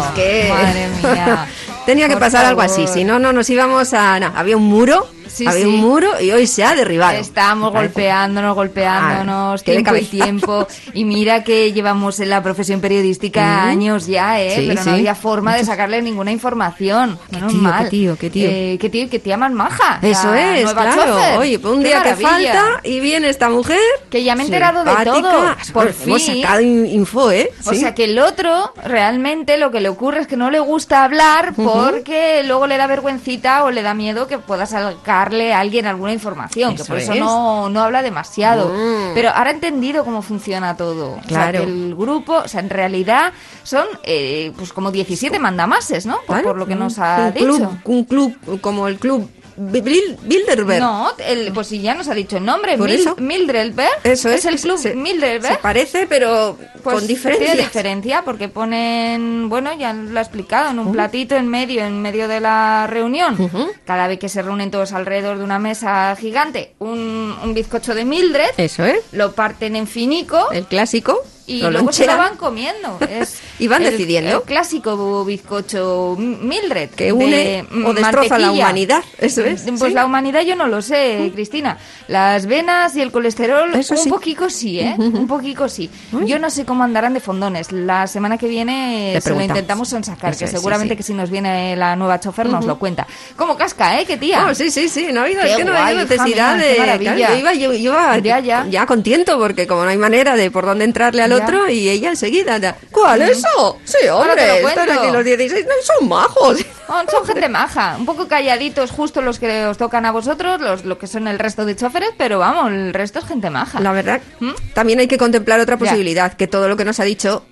Es que... Madre mía. Tenía que Por pasar algo así, si no, no nos íbamos a... no, había un muro, Sí, había sí. un muro y hoy se ha derribado. Estamos golpeándonos, golpeándonos, qué de tiempo y tiempo. Y mira que llevamos en la profesión periodística Mm. años ya, ¿eh? Sí, Pero no había forma de sacarle ninguna información. Menos tío, mal. qué tío, qué tío. Eh, qué tío, qué tía más maja. Eso es, claro. chofer. Oye, pues un Qué día que maravilla. falta y viene esta mujer... Que ya me he enterado de todo, por Hemos fin. sacado in- info, ¿eh? O sea que el otro realmente lo que le ocurre es que no le gusta hablar porque luego le da vergüencita o le da miedo que pueda sacarle a alguien alguna información, que por eso es. no, no habla demasiado. Mm. Pero ahora he entendido cómo funciona todo. O sea, Claro. que el grupo, o sea, en realidad son eh, pues como 17 mandamases, ¿no? Por, lo que nos ha un dicho. Club, un club como el club Bilderberg. No, el, pues si ya nos ha dicho el nombre, Por Mil- eso. Mildredberg. Eso es. el club se, Mildredberg. Se parece, pero Pues con diferencia. Tiene diferencia porque ponen, bueno, ya lo ha explicado, en un platito en medio, en medio de la reunión. Cada vez que se reúnen todos alrededor de una mesa gigante, un, un bizcocho de Mildred, Eso es. lo parten en finico El clásico. Y lo luego se lo van comiendo. Es Y van el- decidiendo. El clásico bizcocho Mildred. Que une de o destroza la humanidad, eso es, Pues sí. la humanidad yo no lo sé, Cristina. Las venas y el colesterol, Eso un sí. poquito sí, ¿eh? Un poquito sí. Yo no sé cómo andarán de fondones. La semana que viene se lo intentamos Eso que seguramente sí. que si nos viene la nueva chofer nos lo cuenta. ¿Cómo casca, eh? ¿Qué tía? No, sí, sí, sí, no ha habido, es que no guay, necesidad de. claro, yo iba, yo, yo iba Ya, ya. contento, porque como no hay manera de por dónde entrarle al Ya. Otro, y ella enseguida. ya, ¿Cuál eso? Sí, hombre, lo están aquí los 16, no, son majos. Son, son gente maja, un poco calladitos justo los que os tocan a vosotros, los lo que son el resto de choferes, pero vamos, el resto es gente maja. La verdad, ¿Mm? también hay que contemplar otra Ya. posibilidad, que todo lo que nos ha dicho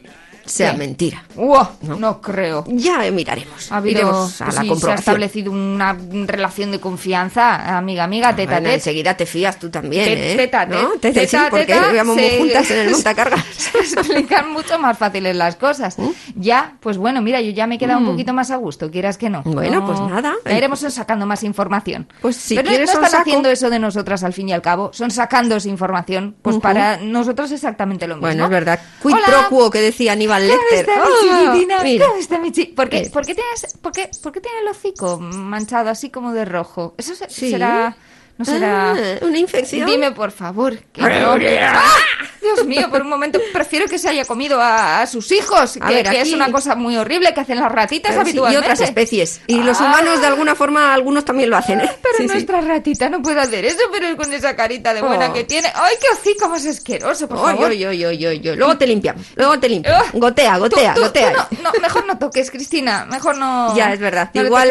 sea mentira. Uah, no. creo. Ya miraremos. Ha habido, Iremos a pues la sí, se ha comprobación. establecido una relación de confianza, amiga, amiga, teta, Bueno, teta. enseguida te fías tú también, Te- ¿eh? Teta, ¿No? te- Teta, sí, teta, porque teta, íbamos muy juntas en el montacargas. Se explican mucho más fáciles las cosas. Ya, pues bueno, mira, yo ya me he quedado un poquito más a gusto, quieras que no. Mm. Bueno, No- pues nada. Ya iremos sacando más información. Pues si Pero no- quieres no están saco. haciendo eso de nosotras al fin y al cabo, son sacándose información. Pues Ujú. para nosotros exactamente lo mismo. Bueno, es verdad. Quid pro quo que decía Aníbal ¿Cómo Lecter. está mi chiquitina? mira. ¿Cómo está mi chi- ¿Por qué, ¿Qué? por, qué tienes, por, qué, por qué tiene el hocico manchado así como de rojo? ¿Eso se- Sí. será...? ¿No será...? Ah, ¿Una infección? Dime, por favor. que no. ¡Ah! Dios mío, por un momento prefiero que se haya comido a, a sus hijos, A que, ver, que es una cosa muy horrible que hacen las ratitas Pero sí, y habitualmente. otras especies. Y los Ah. humanos, de alguna forma, algunos también lo hacen. ¿eh? Pero Sí, sí. nuestra ratita no puede hacer eso, pero con esa carita de buena Oh. que tiene. ¡Ay, qué hocico más asqueroso, por favor! oy, oy, oy, oy. Luego te limpiamos. Luego te limpiamos. Ah. Gotea, gotea, Tú- tú- gotea. tú no, no, mejor no toques, Cristina. Mejor no. Ya, es verdad. no Igual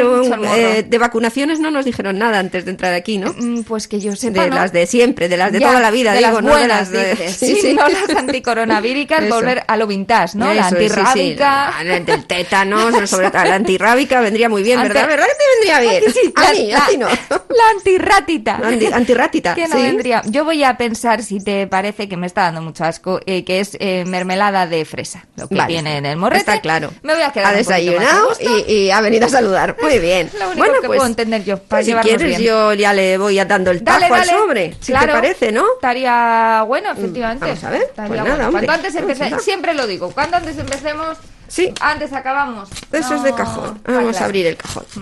eh, de vacunaciones no nos dijeron nada antes de entrar aquí, ¿no? Mm, Pues que yo sepa, De ¿no? las de siempre, de las de Ya, toda la vida, de digo, las no buenas, de las de... dices. Sí, no las anticoronavíricas, volver a lo vintage, ¿no? la Eso es, sí, sí. antirrábica. La del tétanos, sobre todo la antirrábica vendría muy bien, ¿verdad? Ante- ¿Verdad que te vendría bien? Sí, a la, mí, a ti no. la antirrátita. La anti- antirrátita, Que no sí. vendría. Yo voy a pensar, si te parece que me está dando mucho asco, eh, que es eh, mermelada de fresa. Lo que Vale. viene en el morrete. Está claro. Me voy a quedar Ha desayunado y, y ha venido a saludar. Muy bien. Lo único que puedo entender yo, para pues si quieres, bien. yo ya le voy a dando el tajo Dale, al dale. sobre. Si Claro. te parece, ¿no? Estaría bueno, efectivamente. vamos a ver. Pues bueno. nada. Cuanto antes empecemos, siempre lo digo, cuanto antes empecemos, Sí. antes acabamos. Eso es No, de cajón. Vamos claro. a abrir el cajón.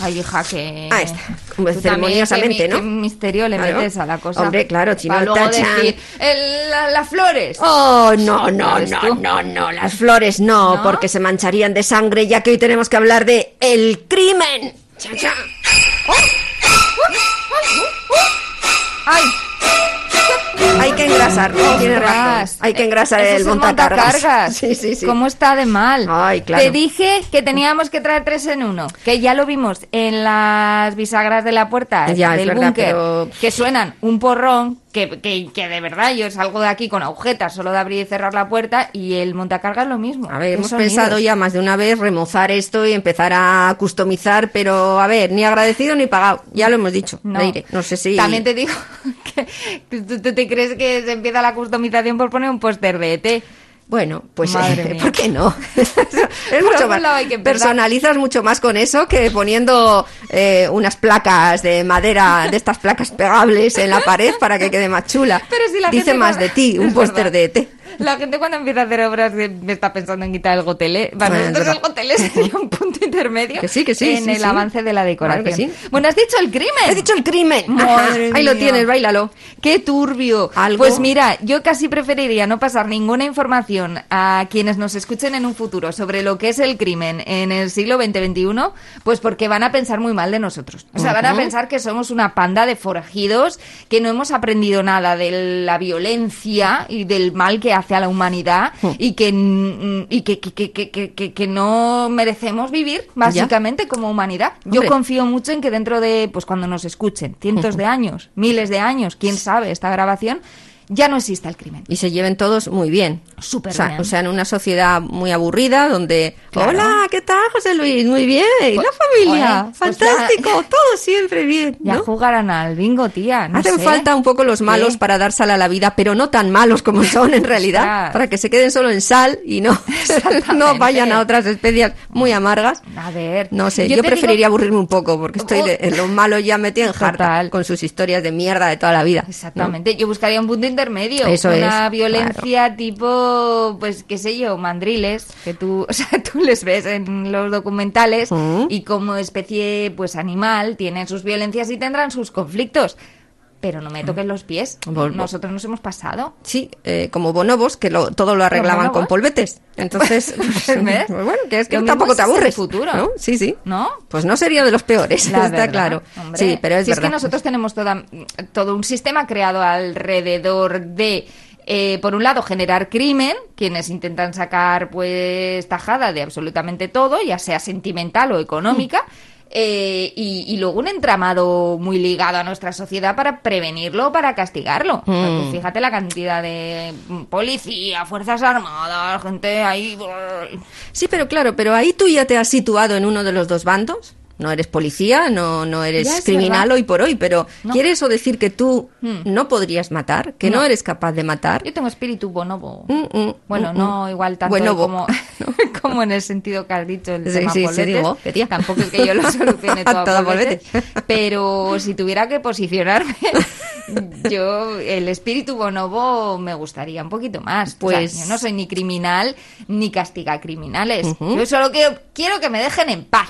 Ay, hija, que... Ahí está. También, Ceremoniosamente, ¿no? qué misterio le Claro. metes a la cosa. Hombre, claro, si no Para luego tachan. decir, el- la- las flores. Oh, no, no, ¿Ves no, tú? no, no, las flores no, ¿No? porque se mancharían de sangre, ya que hoy tenemos que hablar de el crimen. Cha, cha. ¡Ay! Hay que engrasar, ¿no? Tienes razón. Hay que engrasar el montacargas. montacargas. Sí, sí, sí. ¿Cómo está de mal? Ay, claro. Te dije que teníamos que traer tres en uno, que ya lo vimos en las bisagras de la puerta Ya, del búnker, pero- que suenan un porrón, que, que, que de verdad yo salgo de aquí con agujetas solo de abrir y cerrar la puerta y el montacargas lo mismo. A ver, ¿Qué hemos sonidos? pensado ya más de una vez remozar esto y empezar a customizar, pero a ver, ni agradecido ni pagado. Ya lo hemos dicho. No. Leire. No sé si. También te digo que tú, tú te crees que se empieza la customización por poner un póster de ET. Bueno, pues eh. ¿por qué no? es mucho más. hay que. Personalizas mucho más con eso que poniendo eh, unas placas de madera, de estas placas pegables en la pared para que quede más chula. Pero si la Dice gente más de ti, un póster de ET. La gente cuando empieza a hacer obras me está pensando en quitar el gotelé. Para Bueno, nosotros el gotelé sería un punto intermedio Que sí, que sí, en sí, el sí. avance de la decoración. Claro que sí. Bueno, has dicho el crimen. He dicho el crimen. Madre Ahí lo tienes, bailalo. Qué turbio. ¿Algo? Pues mira, yo casi preferiría no pasar ninguna información a quienes nos escuchen en un futuro sobre lo que es el crimen en el siglo XX-XXI, pues porque van a pensar muy mal de nosotros. O sea, van a pensar que somos una panda de forajidos, que no hemos aprendido nada de la violencia y del mal que hace a la humanidad y que, mm, y que, que, que, que, que- que- no merecemos vivir, básicamente, como humanidad. Yo Hombre. confío mucho en que dentro de, pues cuando nos escuchen, cientos de años, miles de años, quién sabe, esta grabación, ya no exista el crimen. Y se lleven todos muy bien. Súper o sea, bien. O sea, en una sociedad muy aburrida donde... Claro. Hola, ¿qué tal, José Luis? Muy bien. ¿Y Pues- la familia? Oye, pues Fantástico. ya- Todo siempre bien. Ya ¿no? jugarán al bingo, tía. No Hacen sé. falta un poco los malos ¿Qué? para dar sal a la vida, pero no tan malos como son en realidad, para que se queden solo en sal y no, no vayan a otras especias muy amargas. A ver. No sé, yo, preferiría digo- aburrirme un poco porque estoy de, en los malos ya metido en jarta con sus historias de mierda de toda la vida. ¿no? Exactamente, yo buscaría un punto intermedio. Eso una es, violencia tipo, pues qué sé yo, mandriles, que tú, o sea, tú les ves en los documentales Mm. y como especie pues animal tienen sus violencias y tendrán sus conflictos. Pero no me toques los pies. Nosotros nos hemos pasado. Sí, eh, como bonobos, que lo- todo lo arreglaban con polvetes. Entonces, pues, ¿Ves? pues bueno, que es que Lo tampoco te el aburres. futuro. ¿no? Sí, sí. ¿No? Pues no sería de los peores, La está verdad, claro. hombre. Sí, pero es Si verdad. es que nosotros tenemos toda, todo un sistema creado alrededor de, eh, por un lado, generar crimen, quienes intentan sacar pues tajada de absolutamente todo, ya sea sentimental o económica. eh, y, y luego un entramado muy ligado a nuestra sociedad para prevenirlo o para castigarlo. Mm. fíjate la cantidad de mm, policía, fuerzas armadas, gente ahí. Sí, pero claro, pero ahí tú ya te has situado en uno de los dos bandos. No eres policía, no, no eres Ya criminal hoy por hoy, pero No. ¿quiere eso decir que tú Hmm. no podrías matar? ¿Que no, No. eres capaz de matar? Yo tengo espíritu bonobo. Mm, mm, Bueno, mm, no mm. igual tanto Buenobo. como, como en el sentido que has dicho el Sí, tema sí, sí, polvetes. digo, que tía. Tampoco es que yo lo solucione todo a Todo. Pero si tuviera que posicionarme, yo el espíritu bonobo me gustaría un poquito más. O sea, Pues- yo no soy ni criminal ni castiga criminales. Yo solo quiero, quiero que me dejen en paz.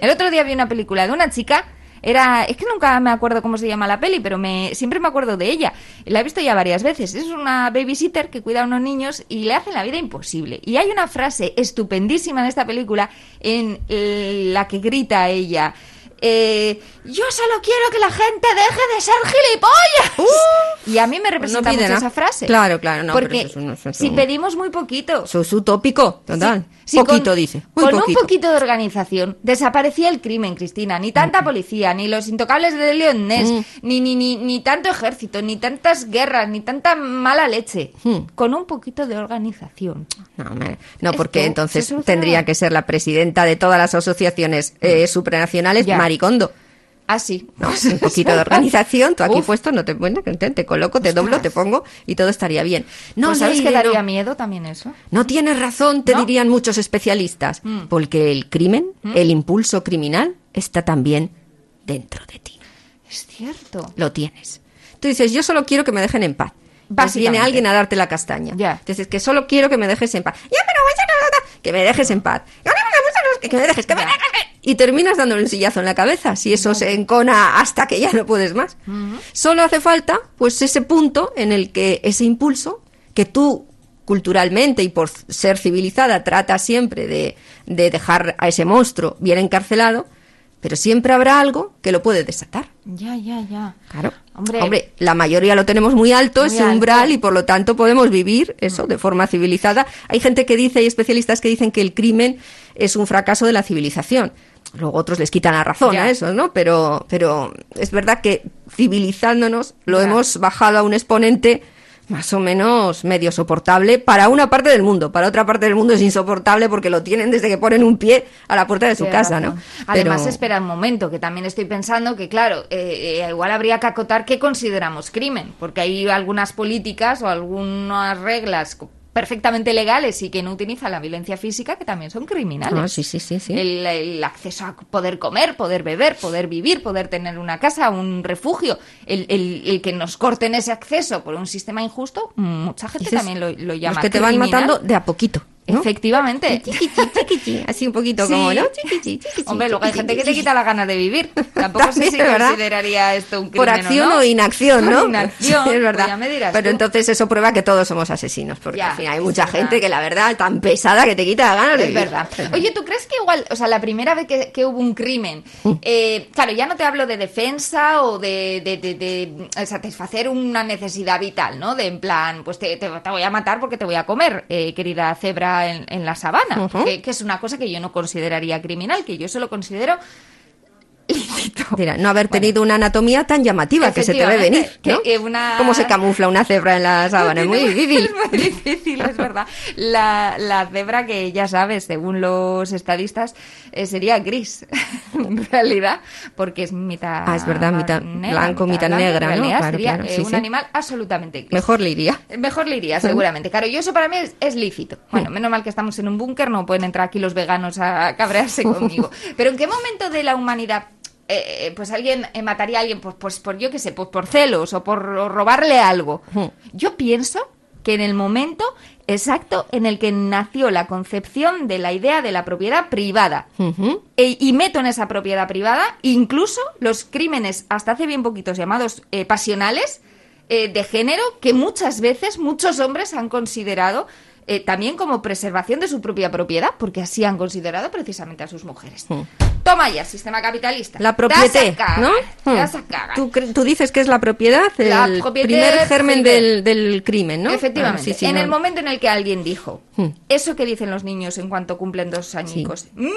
El otro día vi una película de una chica era, es que nunca me acuerdo cómo se llama la peli, pero me, siempre me acuerdo de ella. La he visto ya varias veces. Es una babysitter que cuida a unos niños y le hacen la vida imposible. Y hay una frase estupendísima en esta película en la que grita ella. Eh, yo solo quiero que la gente deje de ser gilipollas. y a mí me representa Pues pide mucho nada. esa frase. Claro, claro, no, Porque eso es un- eso es si pedimos muy poquito, Eso es utópico, total. Sí, sí, poquito, con- dice. Muy con poquito. un poquito de organización desaparecía el crimen, Cristina. Ni tanta policía, ni los intocables de Ness, Mm. ni, ni, ni, ni tanto ejército, ni tantas guerras, ni tanta mala leche. Mm. Con un poquito de organización. No, hombre, no, porque Esto entonces tendría que ser la presidenta de todas las asociaciones eh, supranacionales, Ya. Maricondo. Así. No, un poquito de organización, tú aquí Uf. puesto, no te, bueno, te, te coloco, te doblo, te pongo y todo estaría bien. No, Pues ¿Sabes que daría no. miedo también eso? No tienes razón, te ¿No? dirían muchos especialistas, Mm. porque el crimen, el impulso criminal, está también dentro de ti. Es cierto. Lo tienes. Tú dices, yo solo quiero que me dejen en paz. Entonces viene alguien a darte la castaña. Ya. Dices que solo quiero que me dejes en paz. Ya, pero que me dejes en paz. No, que me dejes, que me dejes. Y terminas dándole un sillazo en la cabeza, si eso se encona hasta que ya no puedes más. Solo hace falta, pues, ese punto en el que ese impulso, que tú culturalmente y por ser civilizada tratas siempre de, de dejar a ese monstruo bien encarcelado, pero siempre habrá algo que lo puede desatar. Ya, ya, ya. Claro. Hombre. Hombre, la mayoría lo tenemos muy alto, Muy ese alto. umbral, y por lo tanto podemos vivir eso de forma civilizada. Hay gente que dice, hay especialistas que dicen que el crimen es un fracaso de la civilización. Luego otros les quitan la razón Ya. a eso, ¿no? Pero, pero es verdad que civilizándonos lo Ya. hemos bajado a un exponente más o menos medio soportable para una parte del mundo. Para otra parte del mundo es insoportable porque lo tienen desde que ponen un pie a la puerta de su casa, ¿no? Además, Pero- espera un momento, que también estoy pensando que, claro, eh, eh, igual habría que acotar qué consideramos crimen, porque hay algunas políticas o algunas reglas perfectamente legales y que no utilizan la violencia física que también son criminales. Ah, sí, sí, sí, sí. El, el acceso a poder comer, poder beber, poder vivir, poder tener una casa, un refugio, el, el- el que nos corten ese acceso por un sistema injusto, mucha gente también lo, lo llama Los que te van matando de a poquito. ¿No? Efectivamente. Así un poquito Sí. como, ¿no? Hombre, luego hay gente que te quita la gana de vivir. Tampoco sé si ¿verdad? consideraría esto un Por crimen acción o, inacción, Por ¿no? inacción, Sí, es pues verdad. ya me dirás Pero tú. entonces eso prueba que todos somos asesinos, porque Ya, al final hay es mucha verdad. gente que la verdad tan pesada que te quita la gana de Es vivir. verdad. Oye, ¿tú crees que igual, o sea, la primera vez que, que hubo un crimen, Mm. eh, claro, ya no te hablo de defensa o de, de- de- de, satisfacer una necesidad vital, ¿no? De en plan, pues te, te- te voy a matar porque te voy a comer, eh, querida cebra en, en la sabana, que, que es una cosa que yo no consideraría criminal, que yo solo considero lícito. Mira, no haber tenido una anatomía tan llamativa que se te ve venir, ¿no? que, eh, una- ¿Cómo se camufla una cebra en la sábana? Es muy difícil. Es muy difícil, es verdad. La, la cebra que ya sabes, según los estadistas, eh, sería gris, en realidad, porque es mitad... Ah, es verdad, mitad blanco, mitad negra, en ¿no? realidad Claro, sería claro, eh, sí, un sí. animal absolutamente gris. Mejor le iría. Mejor le iría, seguramente. Claro, y eso para mí es, es lícito. Bueno, menos mal que estamos en un búnker, no pueden entrar aquí los veganos a cabrearse conmigo. Pero ¿en qué momento de la humanidad, eh, pues alguien eh, mataría a alguien, pues, pues por yo qué sé, pues por celos o por robarle algo? Ujú. Yo pienso que en el momento exacto en el que nació la concepción de la idea de la propiedad privada. E- y meto en esa propiedad privada incluso los crímenes hasta hace bien poquitos llamados eh, pasionales eh, de género que muchas veces muchos hombres han considerado eh, también como preservación de su propia propiedad porque así han considerado precisamente a sus mujeres. Toma ya, sistema capitalista. La propiedad, ¿no? Hmm. cagar. ¿Tú, tú dices que es la propiedad, el La propiedad primer germen del, del crimen, ¿no? Efectivamente. Ah, sí, sí, en no. el momento en el que alguien dijo, Hmm. eso que dicen los niños en cuanto cumplen dos añicos, mío,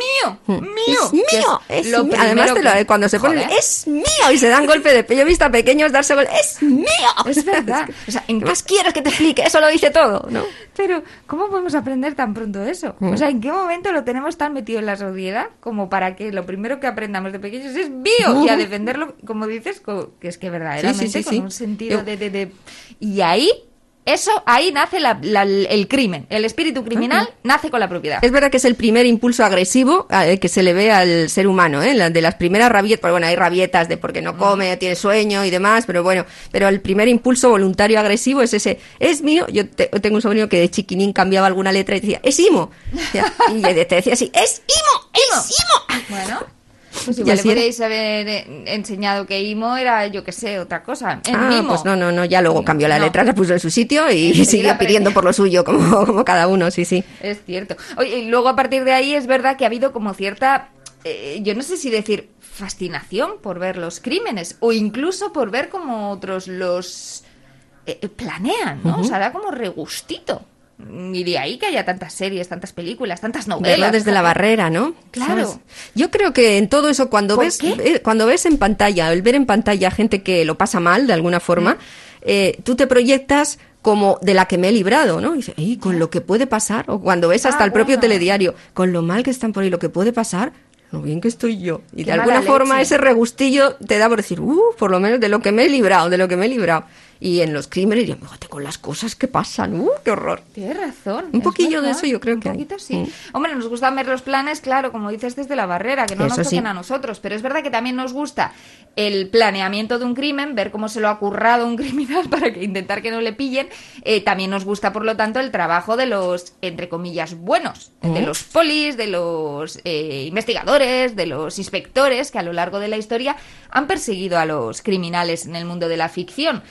Hmm. mío, Es mío, es lo. Además, te lo- cuando se ponen, es mío, y se dan golpe de pecho. Yo he visto a pequeños darse golpe, es mío. Es verdad. O sea, ¿en ¿Qué más quieres que te explique? Eso lo dice todo, ¿no? Pero, ¿cómo podemos aprender tan pronto eso? O sea, ¿en qué momento lo tenemos tan metido en la sociedad como para que lo primero que aprendamos de pequeños es mío? Y a defenderlo, como dices, que es que verdaderamente sí, sí, con un sentido Yo- de, de- de- Y ahí, eso, ahí nace la- la- el crimen. El espíritu criminal nace con la propiedad. Es verdad que es el primer impulso agresivo eh, que se le ve al ser humano, ¿eh? De las primeras rabietas, bueno, hay rabietas de porque no come, tiene sueño y demás, pero bueno, pero el primer impulso voluntario agresivo es ese, es mío. Yo te- tengo un sobrino que de chiquinín cambiaba alguna letra y decía, es Imo. Y te decía así, es Imo, es Imo. Bueno, pues igual le era. podéis haber eh, enseñado que Imo era, yo que sé, otra cosa. Ah, Mimo. pues no, no, no, ya luego cambió la No. letra, la puso en su sitio y siguió pidiendo por lo suyo, como, como cada uno, sí, sí. Es cierto. Oye, y luego a partir de ahí es verdad que ha habido como cierta, eh, yo no sé si decir fascinación por ver los crímenes o incluso por ver cómo otros los eh, planean, ¿no? O sea, da como regustito. Y de ahí que haya tantas series, tantas películas, tantas novelas. Verlo desde la barrera, ¿no? Claro. ¿Sabes? Yo creo que en todo eso, cuando ¿Por ves, eh, cuando ves en pantalla, el ver en pantalla gente que lo pasa mal de alguna forma, Mm. eh, tú te proyectas como de la que me he librado, ¿no? Y dices, "Ey, con lo que puede pasar, o cuando ves hasta Ah, el propio bueno. telediario, con lo mal que están por ahí, lo que puede pasar, lo bien que estoy yo. Y Qué de alguna forma ese regustillo te da por decir, uh, por lo menos de lo que me he librado, de lo que me he librado. Y en los crímenes, y fíjate con las cosas que pasan, ¡uh, qué horror! Tienes razón. Un poquillo de eso yo creo Un que hay. poquito sí. Mm. Hombre, nos gustan ver los planes, claro, como dices, desde la barrera, que no Eso nos sí. toquen a nosotros. Pero es verdad que también nos gusta el planeamiento de un crimen, ver cómo se lo ha currado un criminal para que intentar que no le pillen. Eh, también nos gusta, por lo tanto, el trabajo de los, entre comillas, buenos. De los polis, de los eh, investigadores, de los inspectores que a lo largo de la historia han perseguido a los criminales en el mundo de la ficción.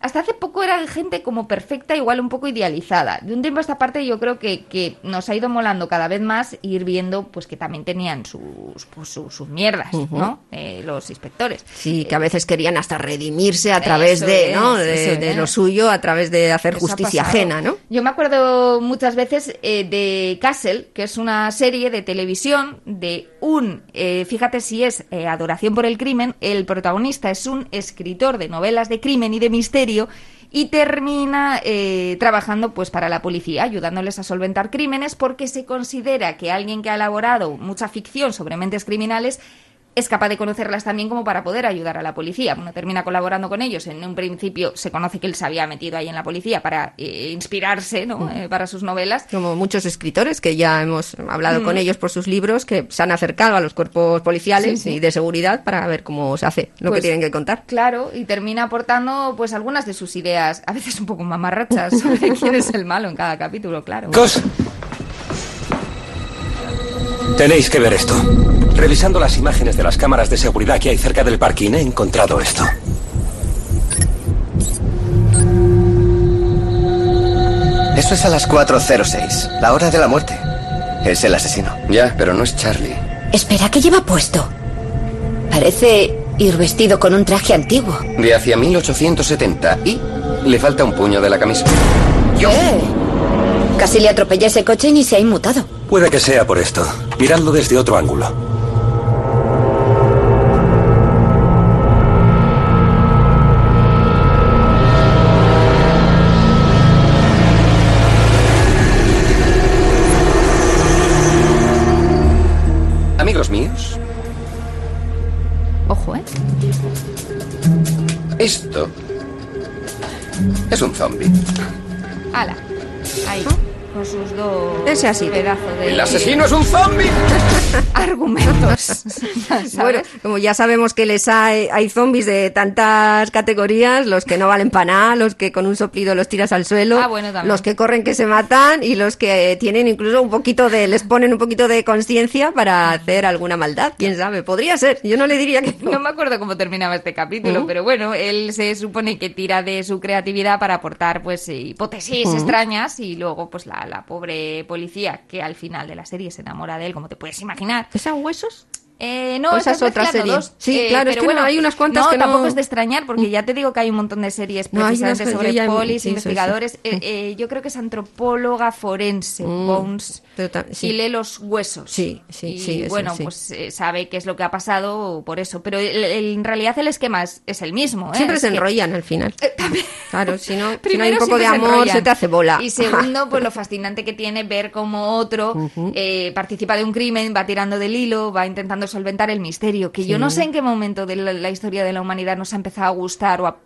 Hasta hace poco era gente como perfecta, igual un poco idealizada. De un tiempo a esta parte yo creo que, que nos ha ido molando cada vez más ir viendo pues que también tenían sus, pues, sus, sus mierdas, ¿no? Eh, los inspectores. Sí, que a veces querían hasta redimirse a través Eso de, es, ¿no? de, lo suyo, a través de hacer Eso justicia ajena, ¿no? Yo me acuerdo muchas veces eh, de Castle, que es una serie de televisión de un, eh, fíjate si es eh, Adoración por el Crimen, el protagonista es un escritor de novelas de crimen y de misterio y termina eh, trabajando pues para la policía, ayudándoles a solventar crímenes porque se considera que alguien que ha elaborado mucha ficción sobre mentes criminales es capaz de conocerlas también como para poder ayudar a la policía. Bueno, termina colaborando con ellos. En un principio se conoce que él se había metido ahí en la policía para eh, inspirarse, ¿no? Eh, para sus novelas. Como muchos escritores que ya hemos hablado Mm. con ellos por sus libros, que se han acercado a los cuerpos policiales Sí, sí. y de seguridad para ver cómo se hace lo Pues, que tienen que contar. Claro, y termina aportando pues algunas de sus ideas, a veces un poco mamarrachas, sobre quién es el malo en cada capítulo, claro. Cos. Tenéis que ver esto. Revisando las imágenes de las cámaras de seguridad que hay cerca del parking, he encontrado esto. Eso es a las 4.06, la hora de la muerte. Es el asesino. Ya, pero no es Charlie. Espera, ¿qué lleva puesto? Parece ir vestido con un traje antiguo. De hacia 1870 y le falta un puño de la camisa. ¿Qué? Casi le atropellé ese coche y ni se ha inmutado. Puede que sea por esto. Miradlo desde otro ángulo. Amigos míos, Ojo, ¿eh? esto es un zombie. Ala, ahí, con sus dos Ese ha sido. pedazos de ¡El asesino es un zombie! argumentos. Bueno, como ya sabemos que les hay, hay zombies de tantas categorías, los que no valen para nada, los que con un soplido los tiras al suelo, Ah, bueno, también. los que corren que se matan y los que tienen incluso un poquito de, les ponen un poquito de conciencia para hacer alguna maldad, quién sabe, podría ser, yo no le diría que no. No me acuerdo cómo terminaba este capítulo, Ujú. pero bueno, él se supone que tira de su creatividad para aportar pues eh, hipótesis extrañas y luego pues la, la pobre policía que al final de la serie se enamora de él, como te puedes imaginar. ¿Es a huesos? Eh, no, O esa es otra mezclando serie. dos. Sí, Eh, claro, es que no, bueno, hay unas cuantas no, que no- tampoco es de extrañar, porque ya te digo que hay un montón de series No, hay unas precisamente sobre polis, sí, investigadores. Eh, Mm. eh, yo creo que es antropóloga forense, Mm, Bones, y lee los huesos. Sí, sí, y sí, eso, bueno, pues eh, sabe qué es lo que ha pasado por eso. Pero el- el- en realidad el esquema es, es el mismo. ¿eh? Siempre Es se que- enrollan al final. Claro, si no, si no hay Primero un poco de se amor, se te hace bola. Y segundo, pues lo fascinante que tiene ver cómo otro participa de un crimen, va tirando del hilo, va intentando solventar el misterio. Que yo no sé en qué momento de la, la historia de la humanidad nos ha empezado a gustar o a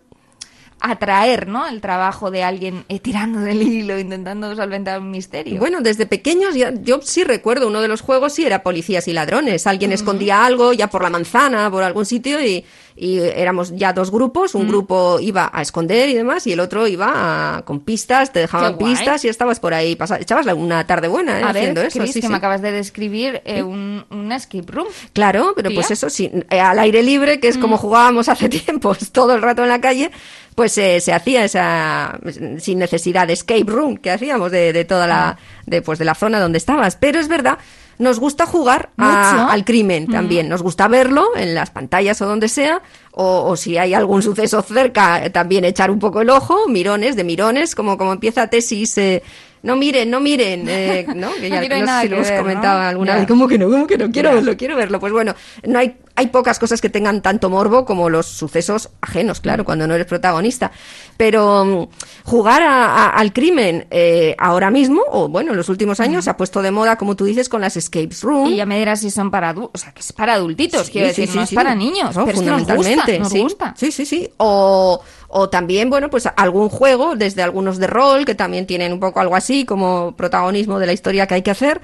atraer, ¿no? El trabajo de alguien eh, tirando del hilo, intentando solventar un misterio. Bueno, desde pequeños ya- yo sí recuerdo uno de los juegos sí era policías y ladrones. Alguien escondía algo ya por la manzana, por algún sitio y, y éramos ya dos grupos. Un grupo iba a esconder y demás y el otro iba a- con pistas, te dejaban pistas y estabas por ahí. pasa- echabas una tarde buena ¿eh? a ver, haciendo eso. Chris, sí, que sí. me acabas de describir eh, un, un escape room. Claro, pero pues eso sí, eh, al aire libre, que es como jugábamos hace tiempos, todo el rato en la calle, pues eh, se hacía esa sin necesidad de escape room que hacíamos de, de toda la de pues de la zona donde estabas. Pero es verdad, nos gusta jugar a- Mucho. al crimen también, nos gusta verlo en las pantallas o donde sea, o, o si hay algún suceso cerca, también echar un poco el ojo, mirones de mirones, como como empieza tesis. eh, no miren, no miren, eh, ¿no? Que ya no no sé si lo hemos ver, ¿no? comentado alguna vez. ¿Cómo que no? ¿Cómo que no? Quiero verlo, quiero verlo. Pues bueno, no hay, hay pocas cosas que tengan tanto morbo como los sucesos ajenos, claro, cuando no eres protagonista. Pero mm, jugar a- a- al crimen eh, ahora mismo, o bueno, en los últimos años, se ha puesto de moda, como tú dices, con las escapes room. Y ya me dirás si son para adultos, o sea, que es para adultitos, Sí, quiero sí, decir, sí, no es para niños, No, pero es que nos gusta, fundamentalmente, nos sí. gusta. Sí, sí, sí. O, O también, bueno, pues algún juego, desde algunos de rol, que también tienen un poco algo así como protagonismo de la historia que hay que hacer.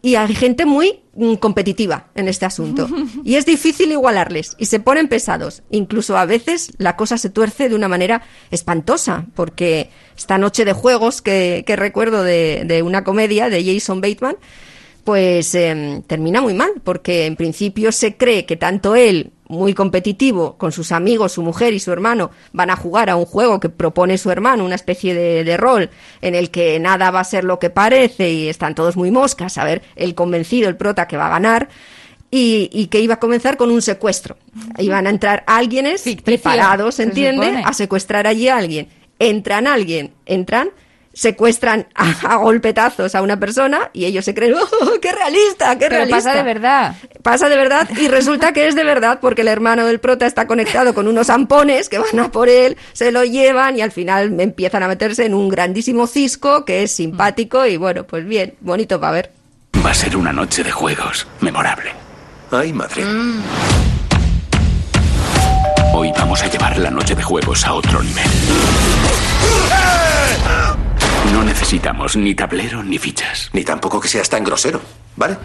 Y hay gente muy mm, competitiva en este asunto. Y es difícil igualarles. Y se ponen pesados. Incluso a veces la cosa se tuerce de una manera espantosa. Porque esta noche de juegos que, que recuerdo de, de una comedia de Jason Bateman, pues em, termina muy mal, porque en principio se cree que tanto él, muy competitivo, con sus amigos, su mujer y su hermano, van a jugar a un juego que propone su hermano, una especie de, de rol en el que nada va a ser lo que parece y están todos muy moscas, a ver, el convencido, el prota que va a ganar. Y, y que iba a comenzar con un secuestro. Iban a entrar alguienes preparados, se ¿entiende? A secuestrar allí a alguien. Entran alguien, entran, secuestran a, a golpetazos a una persona y ellos se creen, ¡oh, qué realista, qué Pero realista! pasa de verdad. Pasa de verdad y resulta que es de verdad porque el hermano del prota está conectado con unos ampones que van a por él, se lo llevan y al final empiezan a meterse en un grandísimo cisco que es simpático y bueno, pues bien, bonito para ver. Va a ser una noche de juegos memorable. Ay, madre. Hoy vamos a llevar la noche de juegos a otro nivel. No necesitamos ni tablero ni fichas. Ni tampoco que seas tan grosero, ¿vale?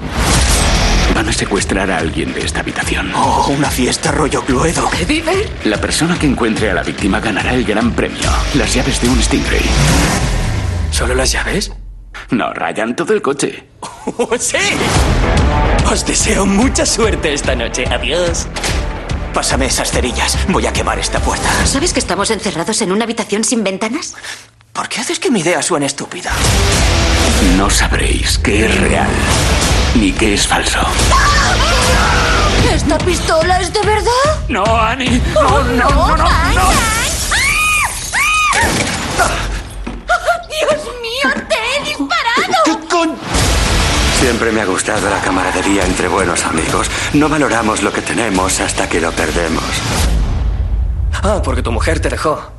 Van a secuestrar a alguien de esta habitación. Oh, una fiesta rollo Cluedo. ¿Qué dices? La persona que encuentre a la víctima ganará el gran premio. Las llaves de un Stingray. ¿Solo las llaves? No, Ryan, todo el coche. ¡Oh, sí! Os deseo mucha suerte esta noche. Adiós. Pásame esas cerillas. Voy a quemar esta puerta. ¿Sabes que estamos encerrados en una habitación sin ventanas? ¿Por qué haces que mi idea suene estúpida? No sabréis qué es real ni qué es falso. ¿Esta pistola es de verdad? No, Annie. No, no, no, no, no. ¡Dios mío, te he disparado! Siempre me ha gustado la camaradería entre buenos amigos. No valoramos lo que tenemos hasta que lo perdemos. Ah, porque tu mujer te dejó.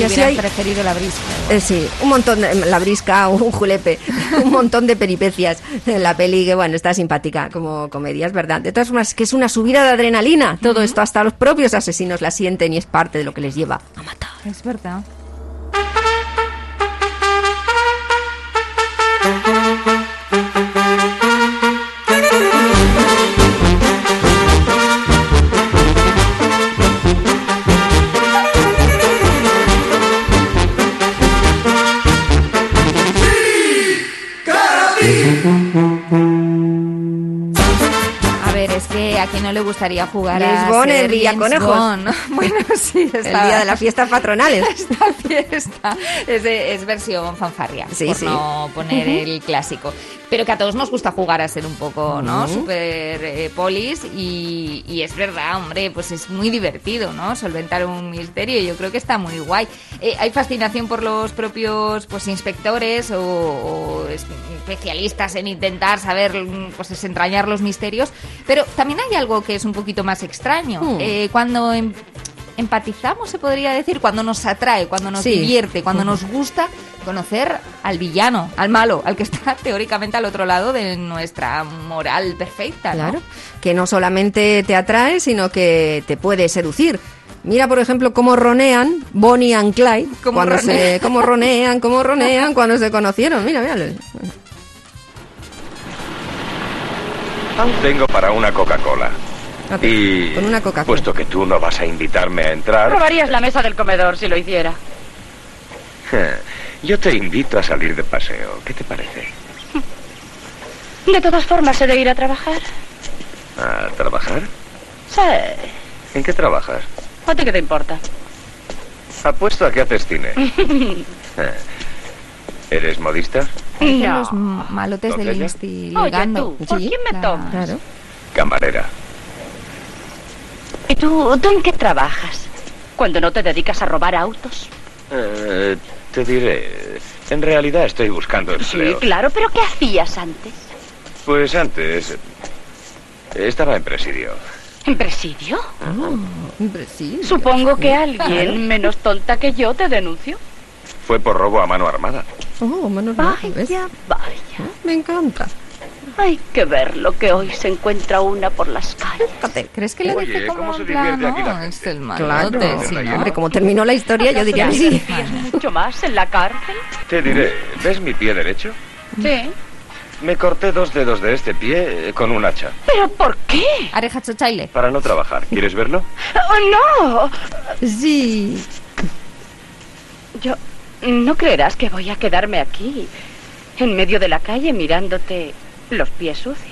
Y así hay- preferido la brisca. Eh, sí, un montón de, la brisca, un julepe, un montón de peripecias en la peli que, bueno, está simpática como comedia, es verdad. De todas formas, que es una subida de adrenalina. Todo esto hasta los propios asesinos la sienten y es parte de lo que les lleva a matar. Es verdad. Gustaría jugar a ser Villaconejos. James Bond. Bueno, sí, El día de las fiestas patronales. Esta fiesta es, de- es versión fanfarria, Sí, por sí. no poner el clásico. Pero que a todos nos gusta jugar a ser un poco, ¿no? Ujú. Super eh, polis y, y es verdad, hombre, pues es muy divertido, ¿no? Solventar un misterio yo creo que está muy guay. Eh, hay fascinación por los propios pues inspectores o, o es- especialistas en intentar saber, mm, pues desentrañar los misterios, pero también hay algo que es un poquito más extraño. Hmm. Eh, cuando em- empatizamos, se podría decir, cuando nos atrae, cuando nos Sí. divierte, cuando nos gusta conocer al villano, al malo, al que está teóricamente al otro lado de nuestra moral perfecta. ¿no? Claro, que no solamente te atrae, sino que te puede seducir. Mira, por ejemplo, cómo ronean Bonnie and Clyde, Cómo cuando ronean. se, cómo ronean, cómo ronean cuando se conocieron. Mira, mira. Tengo para una Coca-Cola. Y Con una Coca-Cola. puesto que tú no vas a invitarme a entrar, Robarías la mesa del comedor si lo hiciera. yo te invito a salir de paseo. ¿Qué te parece? De todas formas, he de ir a trabajar. ¿A trabajar? Sí. ¿En qué trabajas? ¿A ti qué te importa? Apuesto a que haces cine. Eh, ¿Eres modista? No. los malotes del. Insti Oye, tú, ¿por Sí, quién me tomas? Claro. Camarera. ¿Y tú, tú en qué trabajas? Cuando no te dedicas a robar autos. Eh, te diré. En realidad estoy buscando Sí, empleo. claro, pero ¿qué hacías antes? Pues antes. Estaba en presidio. ¿En presidio? Hombre, sí. Supongo que alguien menos tonta que yo te denunció. Fue por robo a mano armada. Oh, mal, ¿ves? Vaya, vaya. Me encanta. Hay que ver lo que hoy se encuentra una por las calles. ¿Crees que le Oye, dice como ¿cómo se divierte aquí la gente? es el Claro. malote, sí, ¿no? Hombre, como terminó la historia, yo diría que sí. mucho más en la cárcel? Te diré, ¿ves mi pie derecho? Sí. Me corté dos dedos de este pie eh, con un hacha. ¿Pero por qué? Areja chochaile. Para no trabajar. ¿Quieres verlo? ¡Oh, no! Sí. Yo... No creerás que voy a quedarme aquí, en medio de la calle, mirándote los pies sucios.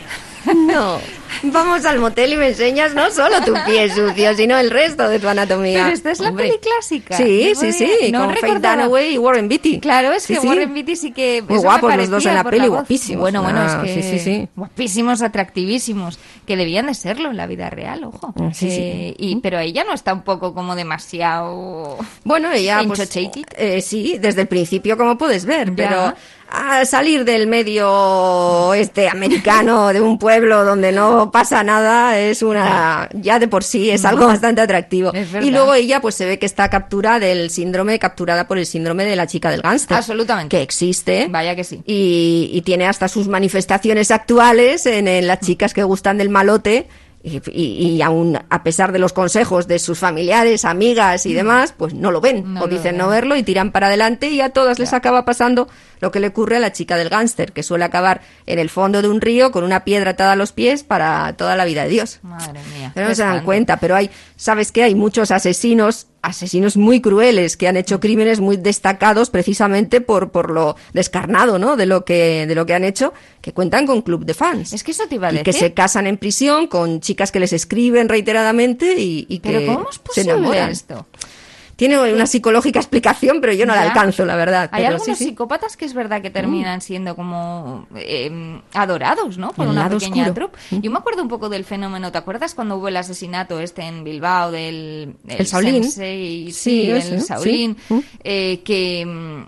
No. Vamos al motel y me enseñas no solo tu pie sucio, sino el resto de tu anatomía. Pero esta es la Hombre. peli clásica. Sí, sí, sí. no con recordaba. Dunaway y Warren Beatty. Claro, es Sí, que sí. Warren Beatty sí que... Muy guapos los dos en la peli, guapísimos. Bueno, bueno, Ah, es que... sí, sí, sí. Guapísimos, atractivísimos. Que debían de serlo en la vida real, ojo. Mm, sí, sí. Eh, y, pero ella no está un poco como demasiado... Bueno, ella, pues, eh, sí, desde el principio, como puedes ver, Ya. pero al salir del medio este americano de un pueblo donde no pasa nada es una ya de por sí es algo bastante atractivo. Y luego ella pues se ve que está captura del síndrome capturada por el síndrome de la chica del gánster Absolutamente. que existe. Vaya que sí. y, y tiene hasta sus manifestaciones actuales en, en las chicas que gustan del malote. Y, y- y aún a pesar de los consejos de sus familiares, amigas y demás, pues no lo ven. No o dicen no verlo y tiran para adelante y a todas les acaba pasando lo que le ocurre a la chica del gánster, que suele acabar en el fondo de un río con una piedra atada a los pies para toda la vida de Dios. Madre mía. Pero no se dan cuenta, pero hay, ¿sabes qué? Hay muchos asesinos, asesinos muy crueles que han hecho crímenes muy destacados precisamente por, por lo descarnado, ¿no? De lo que, de lo que han hecho, que cuentan con club de fans. Es que eso te iba a y decir. que se casan en prisión con chicas que les escriben reiteradamente y, y que Pero ¿cómo es se posible enamoran. esto? Tiene una psicológica explicación, pero yo no la alcanzo, la verdad. Hay pero algunos sí, psicópatas que es verdad que terminan siendo como eh, adorados, ¿no? Por El una pequeña oscuro. troupe. Yo me acuerdo un poco del fenómeno. ¿Te acuerdas cuando hubo el asesinato este en Bilbao del El Shaolin. sensei? Sí, el. Shaolin, Mm. eh, que mm,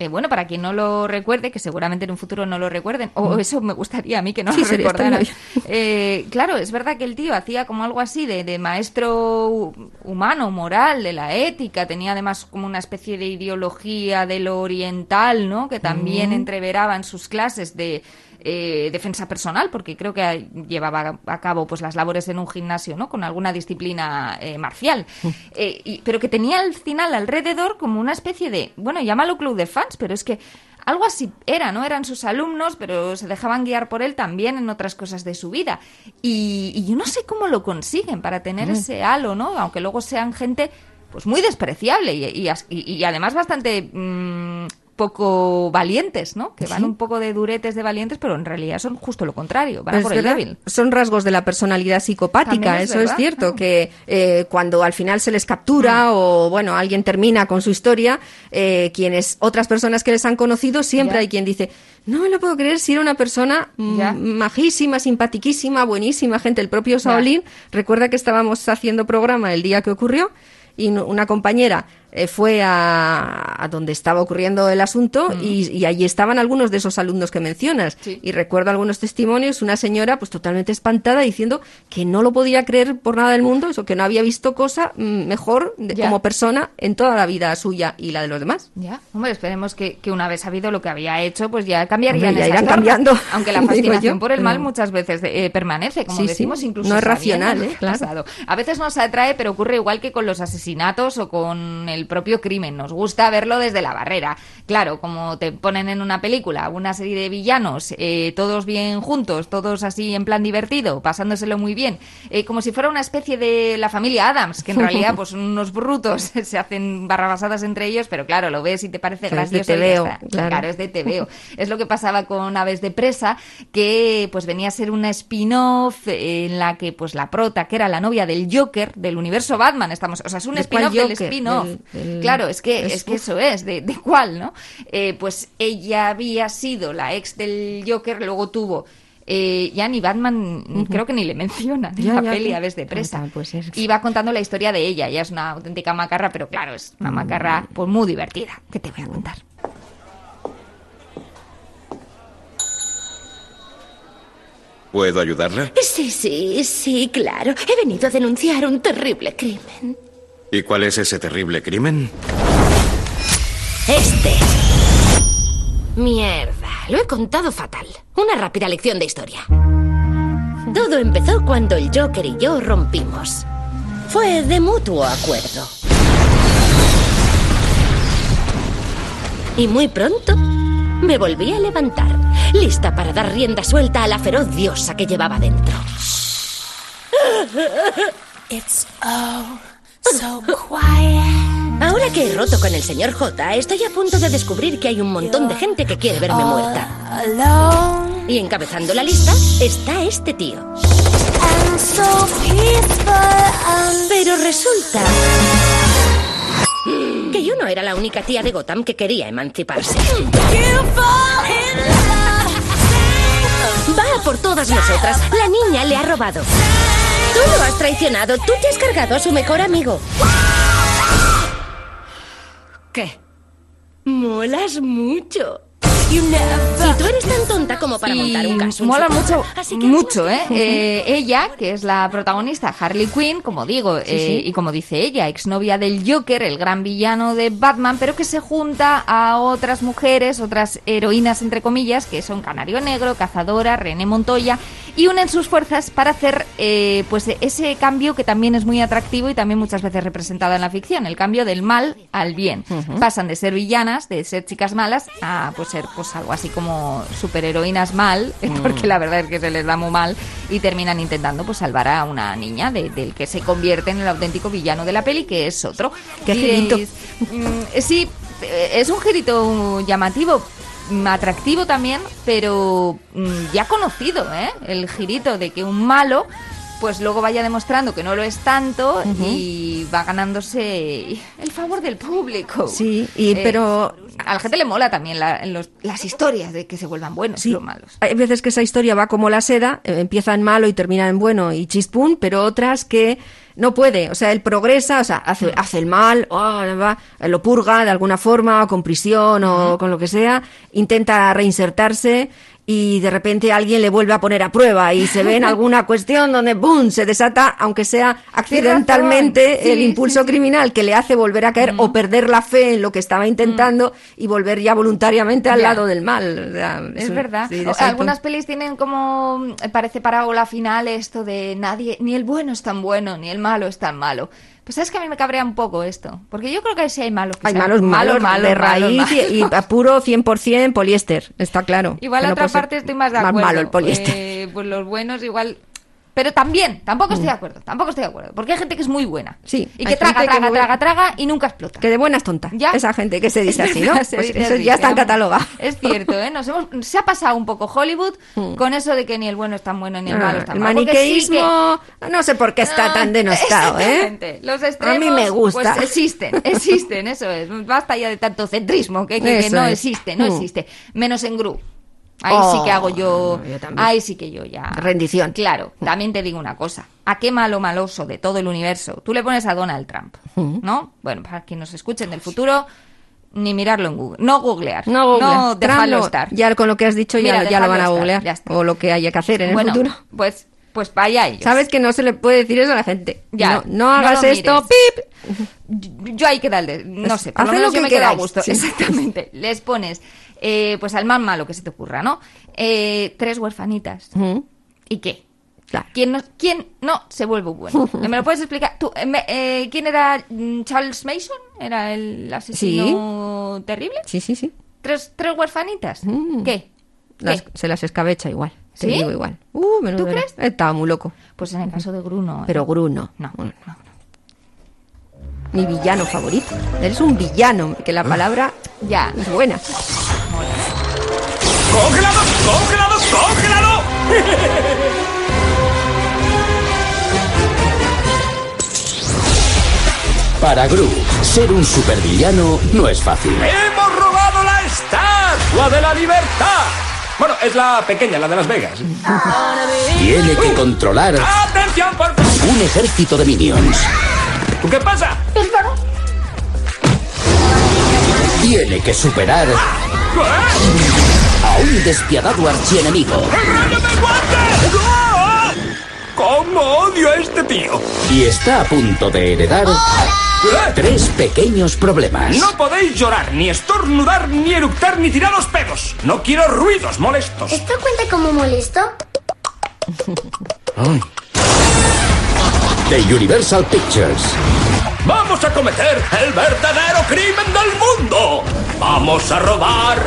eh, bueno, para quien no lo recuerde, que seguramente en un futuro no lo recuerden, o eso me gustaría a mí que no Mm. Sí, lo recordaran. Eh, claro, es verdad que el tío hacía como algo así de, de maestro humano, moral, de la ética, tenía además como una especie de ideología de lo oriental, ¿no? Que también Mm. entreveraba en sus clases de eh, defensa personal, porque creo que llevaba a cabo pues las labores en un gimnasio, ¿no? Con alguna disciplina eh, marcial. Eh, y- pero que tenía al final alrededor como una especie de, bueno, llámalo club de fans, pero es que algo así era, ¿no? Eran sus alumnos, pero se dejaban guiar por él también en otras cosas de su vida. Y, y yo no sé cómo lo consiguen para tener Mm. ese halo, ¿no? Aunque luego sean gente pues muy despreciable y, y as- y- y además bastante mm, poco valientes, ¿no? Que van Sí. un poco de duretes de valientes, pero en realidad son justo lo contrario, van a por el débil. Son rasgos de la personalidad psicopática, es eso verdad, es cierto, que eh, cuando al final se les captura Mm. o bueno, alguien termina con su historia, eh, quienes, otras personas que les han conocido, siempre Ya. hay quien dice, no me lo puedo creer si era una persona mm, Ya. majísima, simpatiquísima, buenísima gente. El propio Saolín, recuerda que estábamos haciendo programa el día que ocurrió y una compañera eh, fue a, a donde estaba ocurriendo el asunto y, y allí estaban algunos de esos alumnos que mencionas. Sí. Y recuerdo algunos testimonios, una señora pues totalmente espantada diciendo que no lo podía creer por nada del mundo, eso que no había visto cosa mm, mejor de- como persona en toda la vida suya y la de los demás. Ya, hombre, esperemos que, que una vez sabido lo que había hecho, pues ya cambiarían Hombre, ya esas irán normas. cambiando, Aunque la fascinación por el mal muchas veces eh, permanece, como Sí, sí, decimos, incluso no es racional, ¿eh? Claro. pasado. A veces nos atrae, pero ocurre igual que con los asesinatos o con el propio crimen. Nos gusta verlo desde la barrera. Claro, como te ponen en una película una serie de villanos, eh, todos bien juntos, todos así en plan divertido, pasándoselo muy bien, eh, como si fuera una especie de la familia Adams, que en realidad pues son unos brutos, se hacen barrabasadas entre ellos, pero claro, lo ves y te parece Claro, es de gracioso. y ya TVO, está. claro. es de TVO. Es lo que pasaba con Aves de Presa, que pues venía a ser una spin-off en la que pues la prota, que era la novia del Joker, del universo Batman, estamos, o sea, es un ¿De spin-off del spin-off. Del- del- Claro, es que, es- es que eso es, de, de cuál, ¿no? Eh, pues ella había sido la ex del Joker, luego tuvo... Eh, ya ni Batman creo que ni le mencionan en Ya, la ya, peli ya. Aves de Presa. Ah, pues es- Y va contando la historia de ella. Ella es una auténtica macarra, pero claro, es una macarra pues muy divertida. ¿Qué te voy a contar? ¿Puedo ayudarla? Sí, sí, sí, claro. He venido a denunciar un terrible crimen. ¿Y cuál es ese terrible crimen? Este. Mierda. lo he contado fatal. Una rápida lección de historia. Todo empezó cuando el Joker y yo rompimos. Fue de mutuo acuerdo. Y muy pronto me volví a levantar, lista para dar rienda suelta a la feroz diosa que llevaba dentro. It's oh so quiet. Ahora que he roto con el señor J, estoy a punto de descubrir que hay un montón de gente que quiere verme muerta. Y encabezando la lista está este tío. so and Pero resulta que yo no era la única tía de Gotham que quería emanciparse. Va a por todas nosotras. La niña le ha robado. Tú lo has traicionado. Tú te has cargado a su mejor amigo. ¿Qué? Molas mucho. Y tú eres tan tonta como para montar un caso. mola mucho, mucho, ¿eh? Eh, Ella, que es la protagonista, Harley Quinn, como digo, eh, sí. y como dice ella, exnovia del Joker, el gran villano de Batman, pero que se junta a otras mujeres, otras heroínas, entre comillas, que son Canario Negro, Cazadora, René Montoya, y unen sus fuerzas para hacer eh, pues ese cambio que también es muy atractivo y también muchas veces representado en la ficción, el cambio del mal al bien. Pasan de ser villanas, de ser chicas malas, a pues ser pues algo así como superheroínas mal, porque la verdad es que se les da muy mal y terminan intentando pues salvar a una niña de- del que se convierte en el auténtico villano de la peli, que es otro. Qué. Diréis, mm, sí, es un girito llamativo, mm, atractivo también, pero mm, ya conocido, ¿eh? El girito de que un malo pues luego vaya demostrando que no lo es tanto y va ganándose el favor del público. Sí, y- Eh, pero- a la gente le mola también la- los- las historias de que se vuelvan buenos Sí. los malos. Hay veces que esa historia va como la seda, eh, empieza en malo y termina en bueno y chispún, pero otras que no puede, o sea, él progresa, o sea, hace, hace el mal, oh, va, lo purga de alguna forma, o con prisión o con lo que sea, intenta reinsertarse y de repente alguien le vuelve a poner a prueba y se ve en alguna cuestión donde ¡boom! se desata, aunque sea accidentalmente. Sí, el impulso sí, sí. criminal que le hace volver a caer o perder la fe en lo que estaba intentando y volver ya voluntariamente al Ya. lado del mal. O sea, Es verdad. O- Algunas pelis tienen como, eh, parece parábola final esto de nadie, ni el bueno es tan bueno, ni el malo es tan malo. Pues sabes que a mí me cabrea un poco esto, porque yo creo que sí hay malos que Hay sean malos, malos, malos, de raíz malos. y, y a puro 100% poliéster, está claro. Igual no otra parte estoy más de Más acuerdo. malo el poliéster. Eh, pues los buenos igual... Pero también, tampoco Mm. estoy de acuerdo, tampoco estoy de acuerdo. Porque hay gente que es muy buena. Sí, Y que traga, que traga, traga, traga y nunca explota. Que de buenas tonta. Ya. Esa gente que se dice Es así, ¿no? Pues dice eso así, ya llama- catalogados. Es cierto, ¿eh? Nos hemos, se ha pasado un poco Hollywood Mm. con eso de que ni el bueno es tan bueno ni el malo es tan el malo. Sí que- maniqueísmo, no sé por qué está Ah, tan denostado, ¿eh? Los extremos, A mí me gusta. Pues existen, existen, eso es. Basta ya de tanto centrismo, que, que- que Eso no es. existe, no Mm. existe. Menos en Gru. Ahí Oh, sí que hago yo. yo también. ahí sí que yo ya. Rendición. Claro, también te digo una cosa. ¿A qué malo maloso de todo el universo? Tú le pones a Donald Trump. ¿no? Bueno, para quien nos escuchen del futuro, ni mirarlo en Google. No googlear. No, Google. No dejarlo estar. Ya con lo que has dicho ya, Mira, ya lo van a estar, googlear. ya está. O lo que haya que hacer en bueno, el futuro. pues, pues allá ellos. Sabes que no se le puede decir eso a la gente. Ya, no, hagas esto, pip. Yo ahí queda el de, no sé, por lo Haced menos lo yo que me quedo a gusto. sí. Exactamente. Les pones, eh, pues al más malo que se te ocurra, ¿no? Eh, tres huerfanitas. ¿Y qué? Claro. ¿Quién no, ¿Quién no se vuelve bueno? ¿Me lo puedes explicar? Tú, eh, eh, ¿Quién era mm, Charles Mason? ¿Era el asesino terrible? Sí, sí, sí. ¿Tres, tres huerfanitas? Mm. ¿Qué? Las- ¿Qué? se las escabecha igual. Te ¿Sí? digo igual. Uh, ¿Tú crees? Estaba muy loco. Pues en el caso de Bruno. ¿eh? Pero Gru no. No, Bueno, Mi villano favorito. Eres un villano, que la palabra Ya. es buena. ¡Cógelado! ¡Cógelado! ¡Cógelado! Para Gru, ser un supervillano no es fácil. ¡Hemos robado la estatua de la libertad! Bueno, es la pequeña, la de Las Vegas. Tiene que controlar ¡Atención, por favor! un ejército de minions. ¿Qué pasa? Tiene que superar a un despiadado archienemigo. ¡Ah! ¡Cómo odio a este tío. Y está a punto de heredar tres pequeños problemas. No podéis llorar, ni estornudar, ni eructar, ni tiraros pedos. No quiero ruidos molestos. ¿Esto cuenta como molesto? De Universal Pictures. Vamos a cometer el verdadero crimen del mundo. Vamos a robar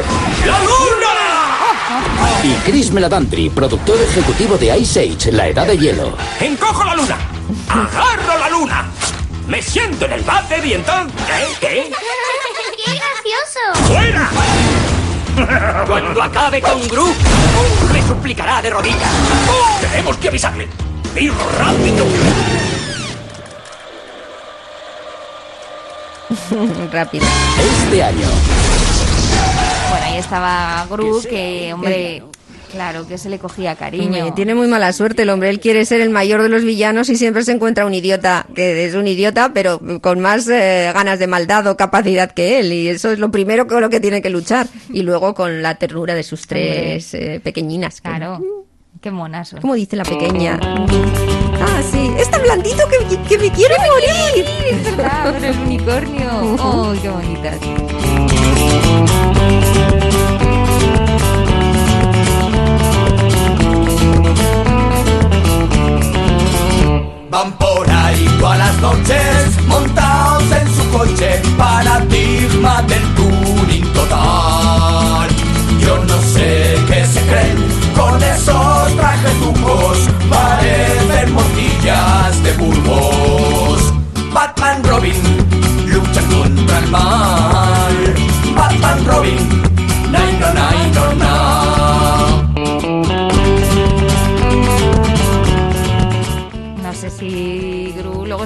la luna. Y Chris Meladandri, productor ejecutivo de Ice Age, La Edad de Hielo. Encojo la luna. Agarro la luna. Me siento en el váter y entonces... ¿Qué? ¿Qué? ¡Qué gracioso! ¡Fuera! Cuando acabe con Gru, me suplicará de rodillas. Tenemos que avisarle. ¡Ir rápido! Rápido. Este año. Bueno, ahí estaba Gru, que, hombre, claro, que se le cogía cariño. Hombre, tiene muy mala suerte el hombre. Él quiere ser el mayor de los villanos y siempre se encuentra un idiota, que es un idiota, pero con más eh, ganas de maldad o capacidad que él. Y eso es lo primero con lo que tiene que luchar. Y luego con la ternura de sus tres eh, pequeñinas. que- Claro, qué monazo. ¿Cómo dice la pequeña? Ah, sí. Es tan blandito que, que me quiere morir. Es verdad, pero el unicornio. ¡Oh, qué bonitas! Van por ahí todas las noches montados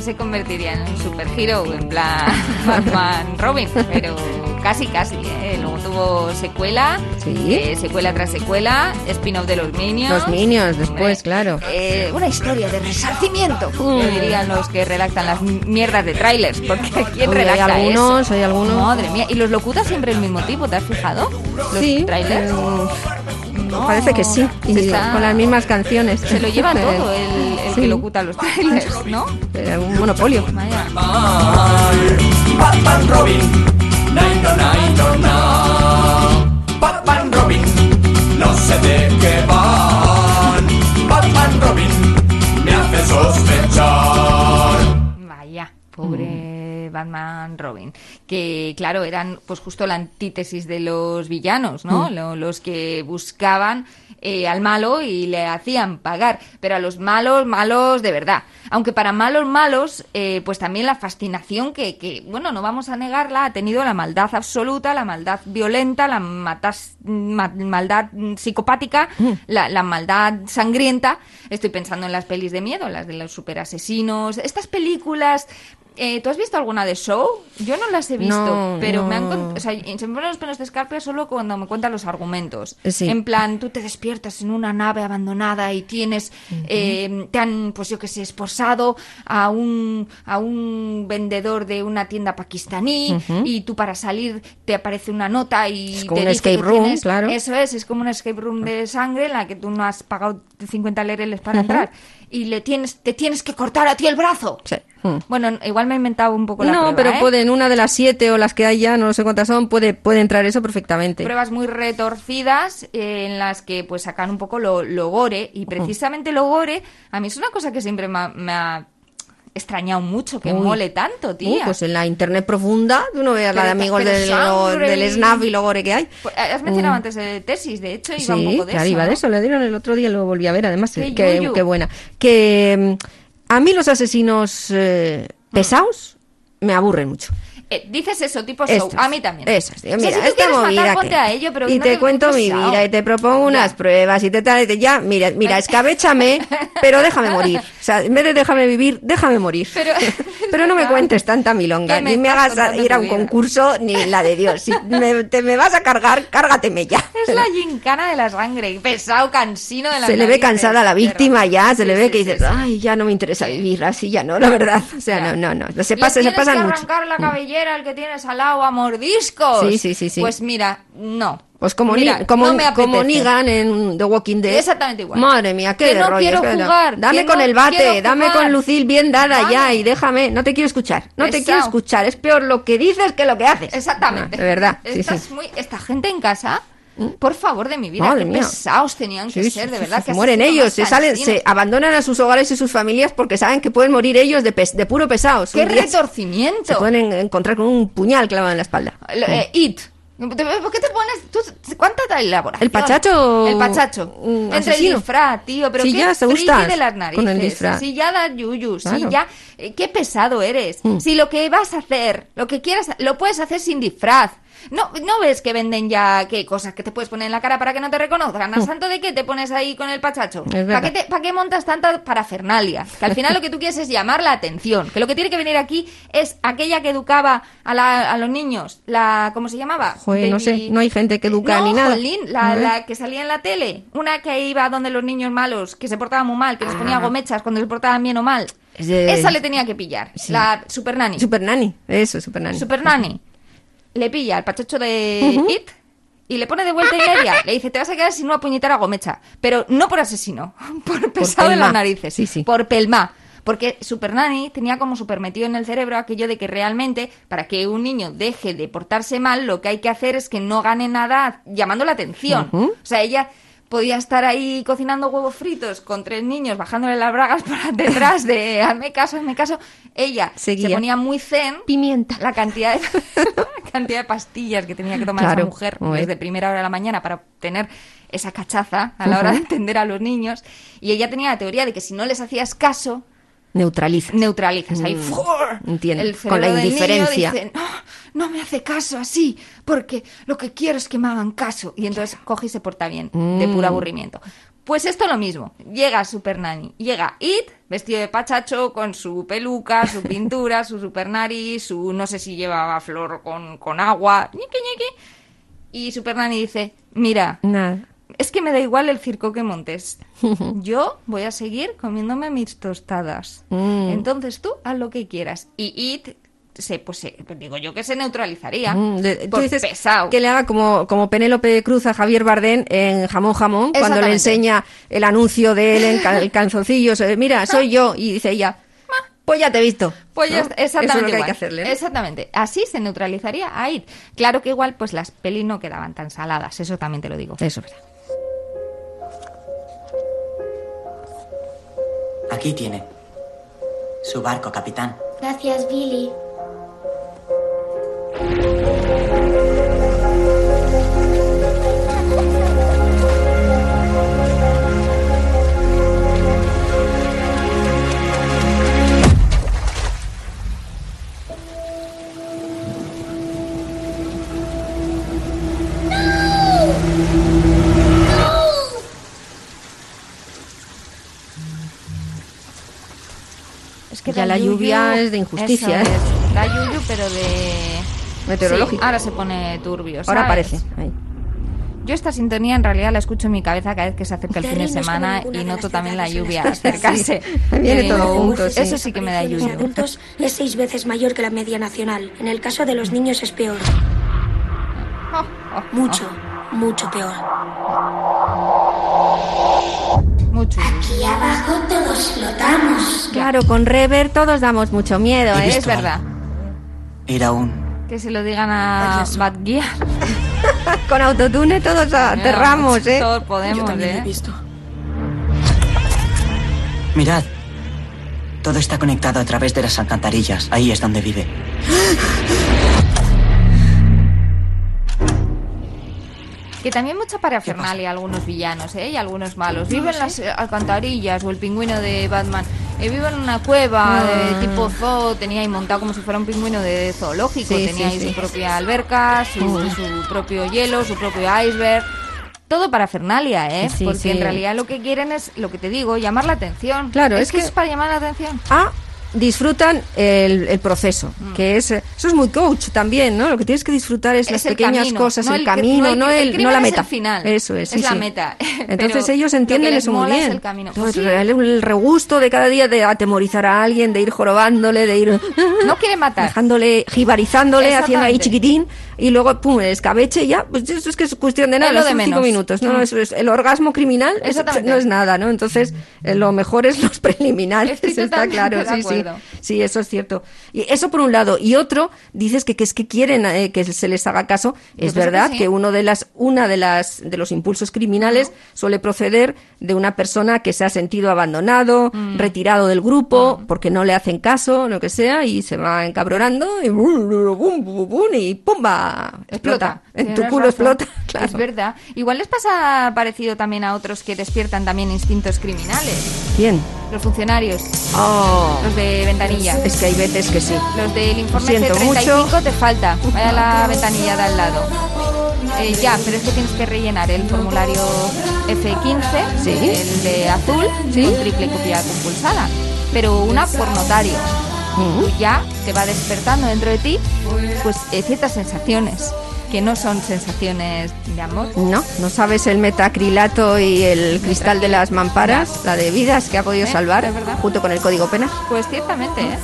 se convertiría en un superhero, en plan Batman Robin, pero casi, casi. ¿eh? Luego tuvo secuela, eh, secuela tras secuela, spin-off de los Minions. Los Minions, después, claro. eh, una historia de resarcimiento, que dirían los que redactan las mierdas de trailers, porque ¿quién Uy, hay redacta algunos, eso? hay algunos. Madre mía, y los locuta siempre el mismo tipo, ¿te has fijado? Los Sí, trailers. No, Parece que sí. Y está- con las mismas canciones. Se lo lleva todo el Sí. que locuta los trailers, ¿no? Eh, un monopolio. Vaya. Batman Robin, no. Batman Robin, sé de qué van. Batman Robin, me hace sospechar. Vaya, pobre Batman Robin. Que claro, eran pues justo la antítesis de los villanos, ¿no? Mm. Lo- los que buscaban eh, al malo y le hacían pagar. Pero a los malos, malos de verdad. Aunque para malos, malos, eh, pues también la fascinación que, que, bueno, no vamos a negarla, ha tenido la maldad absoluta, la maldad violenta, la matas- ma- maldad mm, psicopática, la, la maldad sangrienta. Estoy pensando en las pelis de miedo, las de los superasesinos. Estas películas eh, ¿Tú has visto alguna de Show? Yo no las he visto, No, pero me han o sea, se me ponen los pelos de escarpia solo cuando me cuentan los argumentos. Sí. En plan, tú te despiertas en una nave abandonada y tienes, eh, te han, pues yo que sé, esposado a un, a un vendedor de una tienda pakistaní y tú para salir te aparece una nota y Es te como un dice escape que room, tienes- claro. Eso es, es como un escape room de sangre en la que tú no has pagado 50 lereles para Ujú. entrar y le tienes, te tienes que cortar a ti el brazo. Mm. Bueno, igual me he inventado un poco la No, prueba, pero ¿eh? puede, en una de las siete o las que hay ya, no sé cuántas son, puede, puede entrar eso perfectamente. pruebas muy retorcidas eh, en las que pues sacan un poco lo, lo gore y precisamente lo gore a mí es una cosa que siempre me ha, me ha extrañado mucho que Uy. mole tanto, Uh, tía. pues en la internet profunda, tú no veas la de amigos del, sangre del y- snap y lo gore que hay. Pues, has mencionado Mm. antes de tesis, de hecho, iba un Sí, poco de claro, eso. iba de eso. Le dieron el otro día, lo volví a ver, además. Qué eh, Qué, buena. Que mm, a mí los asesinos eh, pesados me aburren mucho. Eh, dices eso, tipo show. Estos, a mí también. Esas, tío, O sea, mira, si tú esta movida matar, que- ponte a ello, pero y no te cuento mi vida y te propongo unas pruebas y te tal, y te- ya, mira, mira, escabéchame, pero déjame morir. O sea, en vez de déjame vivir, déjame morir. Pero, Pero no me cuentes tanta milonga, ¿Qué me ni me hagas ir a un concurso, ni la de Dios. Si me, te me vas a cargar, cárgateme ya. Es la gincana de la sangre, pesado, cansino de la Se le ve cansada a la víctima ya, se le ve que dices, ay, ya no me interesa vivir así, ya no, la verdad. O sea, no, no, no. Se, pasa, se pasan mucho. la cabellera al que tienes al lado a mordiscos. Sí, sí, sí, sí. Pues mira, no. Pues como, Mira, ni, como, no me como. Negan en The Walking Dead. Exactamente igual. Madre mía, qué Que no rollo, quiero jugar, Dame con no el bate, dame con Lucille bien dada Dame. ya y déjame. No te quiero escuchar. No te quiero escuchar. Es peor lo que dices que lo que haces. Exactamente. De verdad. Sí. muy, esta gente en casa, por favor de mi vida, Madre qué mía. pesados tenían que Sí, ser, de verdad. sí, que mueren ellos, se salen, se abandonan a sus hogares y sus familias porque saben que pueden morir ellos de, puro pesados. ¡Qué retorcimiento! Se pueden encontrar con un puñal clavado en la espalda. Lo- eh, It. ¿Por qué te pones? tú- ¿Cuánta elaboración? El pachacho, El pachacho. mm, Entre el disfraz, tío. Pero Sí, qué ya, te friki gustas de las narices. con el disfraz. Si ya da yuyu. Si Claro. ya... eh, qué pesado eres. Mm. Si lo que vas a hacer, lo que quieras, lo puedes hacer sin disfraz. No, ¿No ves que venden ya qué cosas que te puedes poner en la cara para que no te reconozcan? ¿A Mm. santo de qué te pones ahí con el pachacho? ¿Para qué, te- qué montas tanta parafernalia? Que al final lo que tú quieres es llamar la atención. Que lo que tiene que venir aquí es aquella que educaba a, la- a los niños. La, ¿Cómo se llamaba? Joder, no sé, no hay gente que educa no, ni nada. jolín, la, la que salía en la tele. Una que iba donde los niños malos, que se portaban muy mal, que les ponía Ah. gomechas cuando se portaban bien o mal. De- Esa le tenía que pillar. Sí. La Super Nanny. Super Nani, eso, Super Nani. Super Nanny. Le pilla al pachocho de Ujú. It y le pone de vuelta y media. Le dice, te vas a quedar sin una puñetera gomecha. Pero no por asesino, por pesado en las narices. Sí, sí. Por pelma. Porque Super Nanny tenía como super metido en el cerebro aquello de que realmente, para que un niño deje de portarse mal, lo que hay que hacer es que no gane nada llamando la atención. O sea, ella podía estar ahí cocinando huevos fritos con tres niños, bajándole las bragas por detrás de hazme caso, hazme caso. Ella Seguía. se ponía muy zen. Pimienta. La cantidad de, la cantidad de pastillas que tenía que tomar Claro, esa mujer desde primera hora de la mañana para obtener esa cachaza a la hora de Ujú. entender a los niños. Y ella tenía la teoría de que si no les hacías caso, Neutraliza. neutralizas. Ahí, Mm, ¡fur! entiendo. El Con la indiferencia. dice, no, no me hace caso así, porque lo que quiero es que me hagan caso. Y entonces coge y se porta bien, de Mm. puro aburrimiento. Pues esto lo mismo. Llega Super Nanny. Llega It, vestido de pachacho, con su peluca, su pintura, su super nariz, su no sé si llevaba flor con, con agua. ñiqui, ñiqui. Y Super Nanny dice, mira, Nada. Es que me da igual el circo que montes. Yo voy a seguir comiéndome mis tostadas. Mm. Entonces tú haz lo que quieras. Y It, se, pues se- digo yo que se neutralizaría. Mm, de- tú por dices pesado. que le haga como, como Penélope Cruz a Javier Bardem en Jamón Jamón, cuando le enseña el anuncio de él en cal- el calzoncillo. se- Mira, soy yo. Y dice ella, pues ya te he visto. Pues ya ¿no? exactamente Eso es lo que hay que hacerle. ¿no? Exactamente. Así se neutralizaría a It. Claro que igual, pues las pelis no quedaban tan saladas. Eso también te lo digo. Eso es verdad. Aquí tiene. Su barco, capitán. Gracias, Billy. Ya la lluvia es de injusticia, Eso ¿eh? es. Da yuyu, pero de... Meteorológico. Sí, ahora se pone turbio. Ahora ¿sabes? aparece. Ahí. Yo esta sintonía en realidad la escucho en mi cabeza cada vez que se acerca el fin de semana y noto también la lluvia acercarse. Sí, viene todo digo, junto, "Uf, sí. Eso sí que me da En yuyu. adultos es seis veces mayor que la media nacional. En el caso de los niños es peor. Mucho, mucho peor. Mucho. Aquí abajo todos flotamos. Claro, con Rever todos damos mucho miedo, He ¿eh? Es verdad. Era un... Que se lo digan a Bad Gear. Con autotune todos aterramos, ¿eh? Todos podemos, ¿eh? visto. Mirad. Todo está conectado a través de las alcantarillas. Ahí es donde vive. Que también mucha parafernalia algunos villanos, ¿eh? Y algunos malos. Viven en las eh, alcantarillas o el pingüino de Batman. Eh, vive en una cueva de Ah. tipo zoo, tenía ahí montado como si fuera un pingüino de zoológico. Sí, tenía sí, ahí sí. su propia alberca, su, su propio hielo, su propio iceberg. Todo parafernalia, ¿eh? Sí, Porque en realidad lo que quieren es, lo que te digo, llamar la atención. Claro, es, es que, que- es para llamar la atención. Ah, disfrutan el, el proceso, que es eso es muy coach también, ¿no? Lo que tienes que disfrutar es, Es las pequeñas camino, cosas, no el, el- camino, no el- no, el la es meta. el final, Eso es, sí, es la sí. meta. Entonces Pero ellos entienden eso muy es bien. el camino. Pues sí. el, regusto de cada día de atemorizar a alguien, de ir jorobándole, de ir No quiere matar. dejándole, jibarizándole, haciendo ahí chiquitín y luego pum, el escabeche y ya, pues eso es que es cuestión de nada, Es lo de cinco minutos, no, Mm. eso es el orgasmo criminal, eso no es nada, ¿no? Entonces, eh, lo mejor es los preliminares, está claro, sí, sí. Acuerdo. Sí, eso es cierto. Y eso por un lado. Y otro, dices que, que es que quieren eh, que se les haga caso. Es pienso verdad que que, sí. uno de las, una de las, de los impulsos criminales suele proceder de una persona que se ha sentido abandonado, Mm. retirado del grupo, porque no le hacen caso, lo que sea, y se va encabronando y bum, bum, bum, y ¡pumba! Explota. En tu culo razón. explota. Claro. Es verdad. Igual les pasa parecido también a otros que despiertan también instintos criminales. Bien. Los funcionarios. Oh. Los de ventanilla. Es que hay veces que sí. Los del informe siento C35 mucho. te falta. Vaya la ventanilla de al lado. Eh, ya, pero es que tienes que rellenar el formulario F15, Sí. el de azul, con triple copia compulsada. Pero una por notario. Tú ya te va despertando dentro de ti pues eh, ciertas sensaciones que no son sensaciones de amor. No, no sabes el metacrilato y el cristal de las mamparas, la de vidas que ha podido Eh, salvar, junto con el código penal. Pues ciertamente, ¿eh?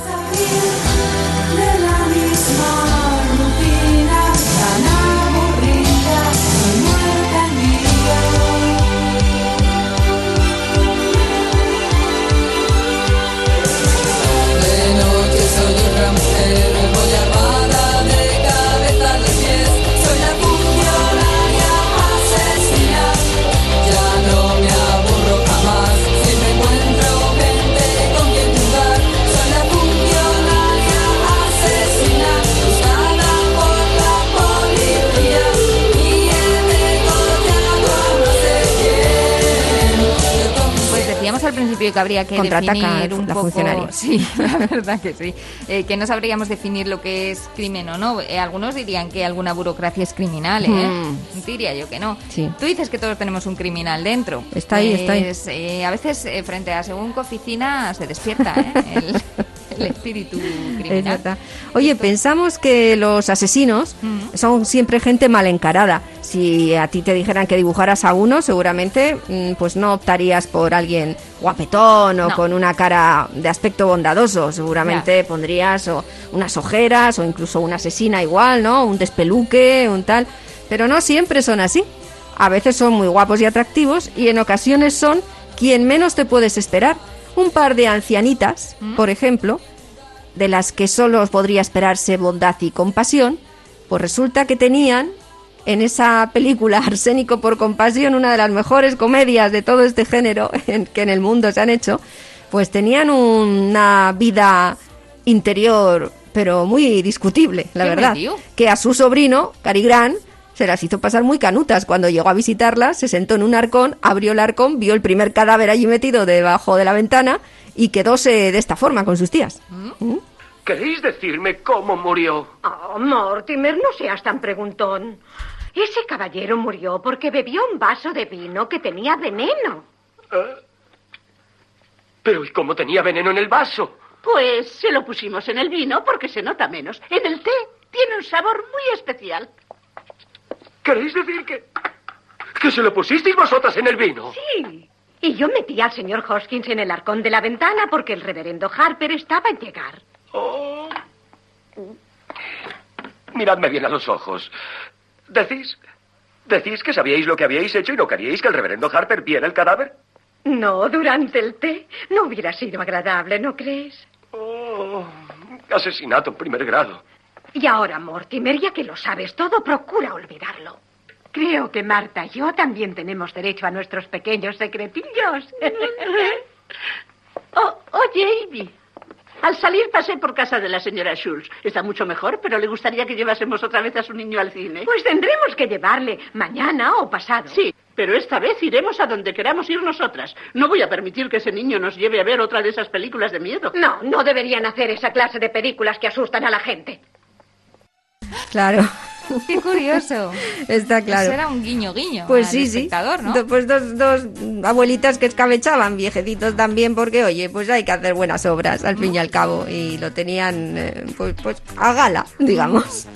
Al principio que habría que definir un la poco... funcionaria. Sí, la verdad que sí. Eh, que no sabríamos definir lo que es crimen o no. Eh, algunos dirían que alguna burocracia es criminal, ¿eh? Hmm. Diría yo que no. Sí. Tú dices que todos tenemos un criminal dentro. Está ahí, está ahí. Pues, eh, a veces eh, frente a según oficina se despierta ¿eh? el, el espíritu Es criminal. verdad. Oye, pensamos que los asesinos son siempre gente mal encarada. Si a ti te dijeran que dibujaras a uno, seguramente mm, pues no optarías por alguien guapetón o No. con una cara de aspecto bondadoso. Seguramente pondrías o unas ojeras o incluso una asesina igual, ¿no? Un despeluque, un tal. Pero no siempre son así. A veces son muy guapos y atractivos y en ocasiones son quien menos te puedes esperar. Un par de ancianitas, por ejemplo, de las que solo podría esperarse bondad y compasión, pues resulta que tenían en esa película Arsénico por compasión, una de las mejores comedias de todo este género en- que en el mundo se han hecho, pues tenían una vida interior, pero muy discutible, la ¿Qué verdad. Que a su sobrino, Cary Grant, se las hizo pasar muy canutas. Cuando llegó a visitarla, se sentó en un arcón, abrió el arcón, vio el primer cadáver allí metido debajo de la ventana y quedóse de esta forma con sus tías. ¿Mm? ¿Queréis decirme cómo murió? Oh, Mortimer, no seas tan preguntón. Ese caballero murió porque bebió un vaso de vino que tenía veneno. ¿Eh? Pero ¿y cómo tenía veneno en el vaso? Pues se lo pusimos en el vino porque se nota menos. En el té tiene un sabor muy especial. ¿Queréis decir que... que se lo pusisteis vosotras en el vino? Sí. Y yo metí al señor Hoskins en el arcón de la ventana porque el reverendo Harper estaba en llegar. Oh. Miradme bien a los ojos. ¿Decís... decís que sabíais lo que habíais hecho y no queríais que el reverendo Harper viera el cadáver? No, durante el té no hubiera sido agradable, ¿no crees? Oh, asesinato en primer grado. Y ahora, Mortimer, ya que lo sabes todo, procura olvidarlo. Creo que Marta y yo también tenemos derecho a nuestros pequeños secretillos. Oh, oye, Amy. Al salir pasé por casa de la señora Schultz. Está mucho mejor, pero le gustaría que llevásemos otra vez a su niño al cine. Pues tendremos que llevarle mañana o pasado. Sí, pero esta vez iremos a donde queramos ir nosotras. No voy a permitir que ese niño nos lleve a ver otra de esas películas de miedo. No, no deberían hacer esa clase de películas que asustan a la gente. Claro. Qué curioso. Está claro. Eso era un guiño guiño. Pues al sí, sí. espectador, ¿no? Do- Pues dos, dos abuelitas que escabechaban, viejecitos también, porque oye, pues hay que hacer buenas obras al fin y al cabo. Y lo tenían, eh, pues, pues a gala, digamos.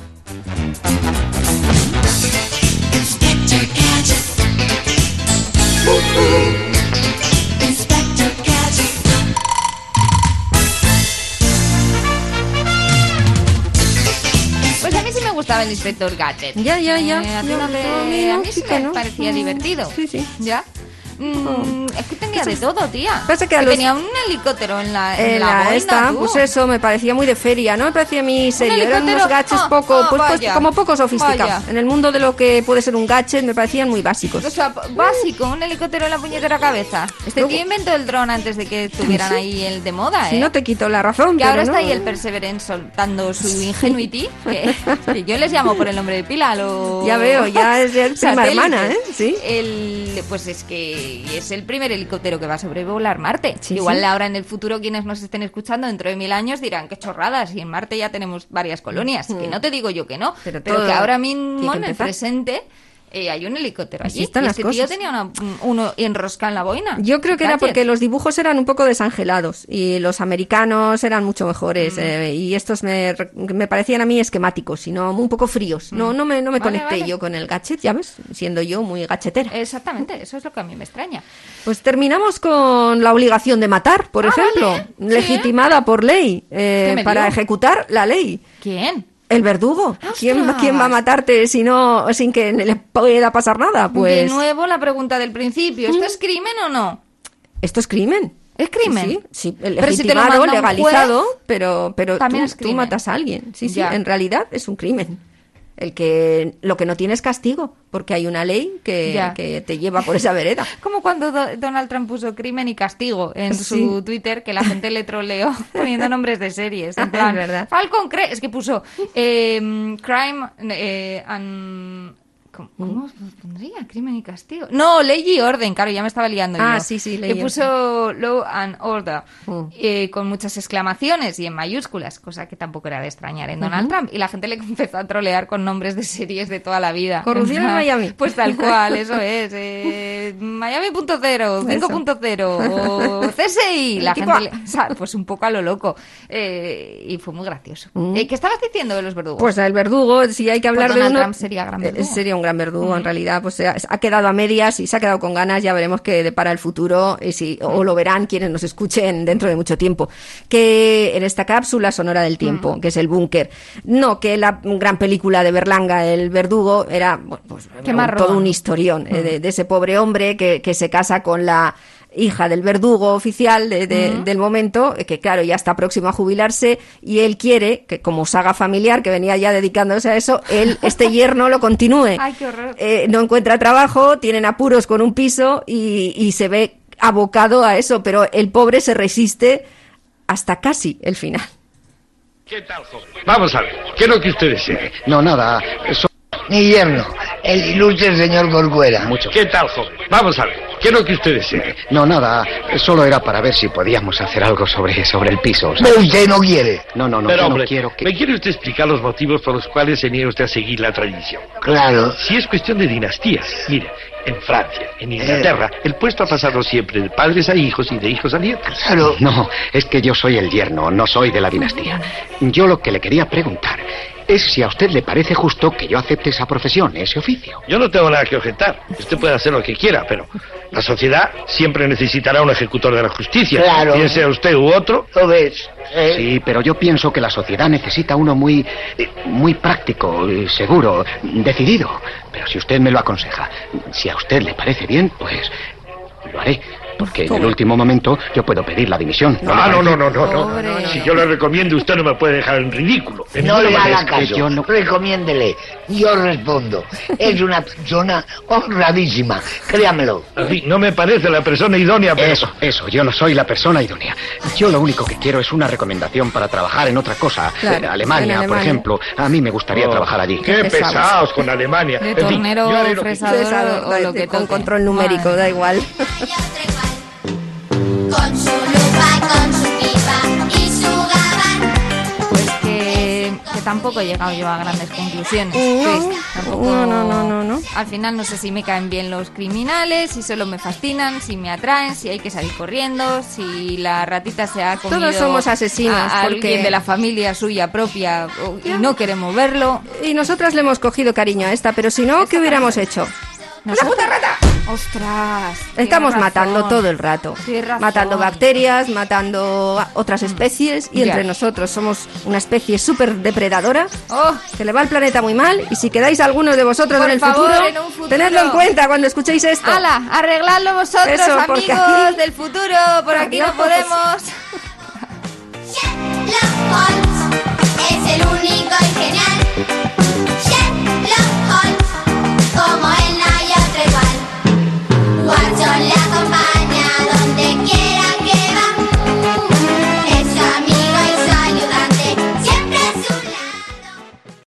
Gustaba el inspector Gadget. Ya, ya, ya. Eh, a Yo- no a mí sí me parecía divertido. Sí, sí. ¿Ya? Mm, es que tenía de todo, tía. Pasa que los- tenía un helicóptero en la, en En la boina, esta, tú. pues eso, me parecía muy de feria, ¿no? Me parecía mí serio. Eran unos gadgets Ah, poco, ah, pues, pues, vaya. como poco sofisticados. Vaya. En el mundo de lo que puede ser un gadget me parecían muy básicos. O sea, básico, un helicóptero en la puñetera cabeza. Este Luego- tío inventó el dron antes de que estuvieran Sí. ahí el de moda, ¿eh? Si no te quito la razón, Que pero ahora no. está ahí el Perseverance soltando su ingenuity, que, que yo les llamo por el nombre de pila a los Ya veo, ya es el prima hermana, ¿eh? Sí. El, pues es que es el primer helicóptero que va a sobrevolar Marte. Sí, Igual sí. ahora en el futuro quienes nos estén escuchando dentro de mil años dirán qué chorradas y en Marte ya tenemos varias colonias. Que no te digo yo que no, pero, que ahora mismo que en el presente eh, hay un helicóptero Así allí. están y las este tío cosas. tenía una- uno enroscado en la boina. Yo creo que era porque los dibujos eran un poco desangelados y los americanos eran mucho mejores Mm. eh, y estos me, me parecían a mí esquemáticos, sino un poco fríos. No, no me, no me Mm. Vale, conecté vale. yo con el gadget, ya ves, siendo yo muy gachetera. Exactamente, eso es lo que a mí me extraña. Pues terminamos con la obligación de matar, por Ah, ejemplo, vale. Legitimada por ley eh, ¿Qué me para ejecutar la ley. ¿Quién? El verdugo. ¿Quién, ¡Ostras! ¿Quién va a matarte si no, sin que le pueda pasar nada? Pues De nuevo la pregunta del principio, ¿esto es crimen o no? esto es crimen. ¿Es crimen? Sí, sí, el Pero si te lo legalizado, juez, pero, pero también tú, matas a alguien. Sí, sí, en realidad es un crimen. El que lo que no tiene es castigo, porque hay una ley que, que te lleva por esa vereda. Como cuando Do- Donald Trump puso crimen y castigo en Sí. su Twitter, que la gente le troleó poniendo nombres de series. En plan, verdad. Falcon Crest, es que puso eh, Crime eh, and... ¿Cómo, cómo pondría? Crimen y castigo. No, ley y orden, claro, ya me estaba liando Ah, yo. sí, sí, ley y puso law and order, Mm. eh, con muchas exclamaciones y en mayúsculas, cosa que tampoco era de extrañar en Donald Ujú. Trump. Y la gente le empezó a trolear con nombres de series de toda la vida. Corrupción en Miami. Pues tal cual, eso es. Eh, Miami.0, 5.0 o CSI. La gente, le- o sea, pues un poco a lo loco. Eh, y fue muy gracioso. Mm. Eh, ¿Qué estabas diciendo de los verdugos? Pues el verdugo, si hay que hablar Pues de Donald uno, Trump sería gran eh, verdugo. sería un gran verdugo en realidad. Pues se ha, ha quedado a medias y se ha quedado con ganas. Ya veremos qué depara el futuro y si, o lo verán quienes nos escuchen dentro de mucho tiempo. Que en esta cápsula sonora del tiempo, que es el búnker, no que la gran película de Berlanga, el verdugo, era bueno, pues, todo un historión eh, de, de ese pobre hombre que, que se casa con la hija del verdugo oficial de- de- del momento, que claro, ya está próximo a jubilarse, y él quiere que como saga familiar, que venía ya dedicándose a eso, él, este yerno lo continúe. Ay, qué horror. Eh, no encuentra trabajo, tienen apuros con un piso y, y se ve abocado a eso, pero el pobre se resiste hasta casi el final. ¿Qué tal, joven? Vamos a ver, ¿qué es lo que usted desea? No, nada. Eso... Mi yerno, el ilustre señor Corcuera. Mucho. ¿Qué tal, joven? Vamos a ver, ¿qué es lo que usted desea? No, nada. Solo era para ver si podíamos hacer algo sobre, sobre el piso. ¿sabe? Pero usted no quiere. No, no, no. Pero, yo hombre, no quiero que... ¿me quiere usted explicar los motivos por los cuales se niega usted a seguir la tradición? Claro. Si es cuestión de dinastías, mire, en Francia, en Inglaterra, el puesto ha pasado siempre de padres a hijos y de hijos a nietos. Claro. No, es que yo soy el yerno, no soy de la dinastía. Yo lo que le quería preguntar es si a usted le parece justo que yo acepte esa profesión, ese oficio. Yo no tengo nada que objetar. Usted puede hacer lo que quiera, pero la sociedad siempre necesitará un ejecutor de la justicia. Claro. Bien sea usted u otro. ¿Lo ves? Sí, pero yo pienso que la sociedad necesita uno muy, eh, muy práctico, eh, seguro, decidido. Pero si usted me lo aconseja, si a usted le parece bien, pues lo haré. Porque en el último momento yo puedo pedir la dimisión. ¿no Ah, no, no, no, no, no. Si yo le recomiendo, usted no me puede dejar en ridículo. No le haga caso. yo no- Recomiéndele. Yo respondo. Es una persona honradísima. Créamelo. En fin, no me parece la persona idónea, pero... Eso, eso. Yo no soy la persona idónea. Yo lo único que quiero es una recomendación para trabajar en otra cosa. Claro, En Alemania, en por ejemplo. A mí me gustaría Oh, trabajar allí. Qué pesados con Alemania. De En fin, tornero, yo haré lo que- fresador Fresador, o lo que con control numérico, da igual. Con su lupa, con su pipa y su gabán. Pues que, que tampoco he llegado yo a grandes conclusiones. No, Chris. Tampoco- no, no, no, no, no. Al final no sé si me caen bien los criminales, si solo me fascinan, si me atraen, si hay que salir corriendo, si la ratita se ha comido Todos somos asesinos, a, a alguien porque- de la familia suya propia o- y no queremos verlo. Y nosotras le hemos cogido cariño a esta, pero si no, ¿qué hubiéramos hecho? ¡Una puta rata! ¡Ostras! Estamos matando todo el rato. Matando bacterias, matando a- otras especies y entre nosotros somos una especie súper depredadora Oh. que le va al planeta muy mal y si quedáis algunos de vosotros Por en el favor, futuro, en futuro. tenedlo en cuenta cuando escuchéis esto. ¡Hala! Arregladlo vosotros, Eso, porque amigos aquí- del futuro. Por aquí no podemos. La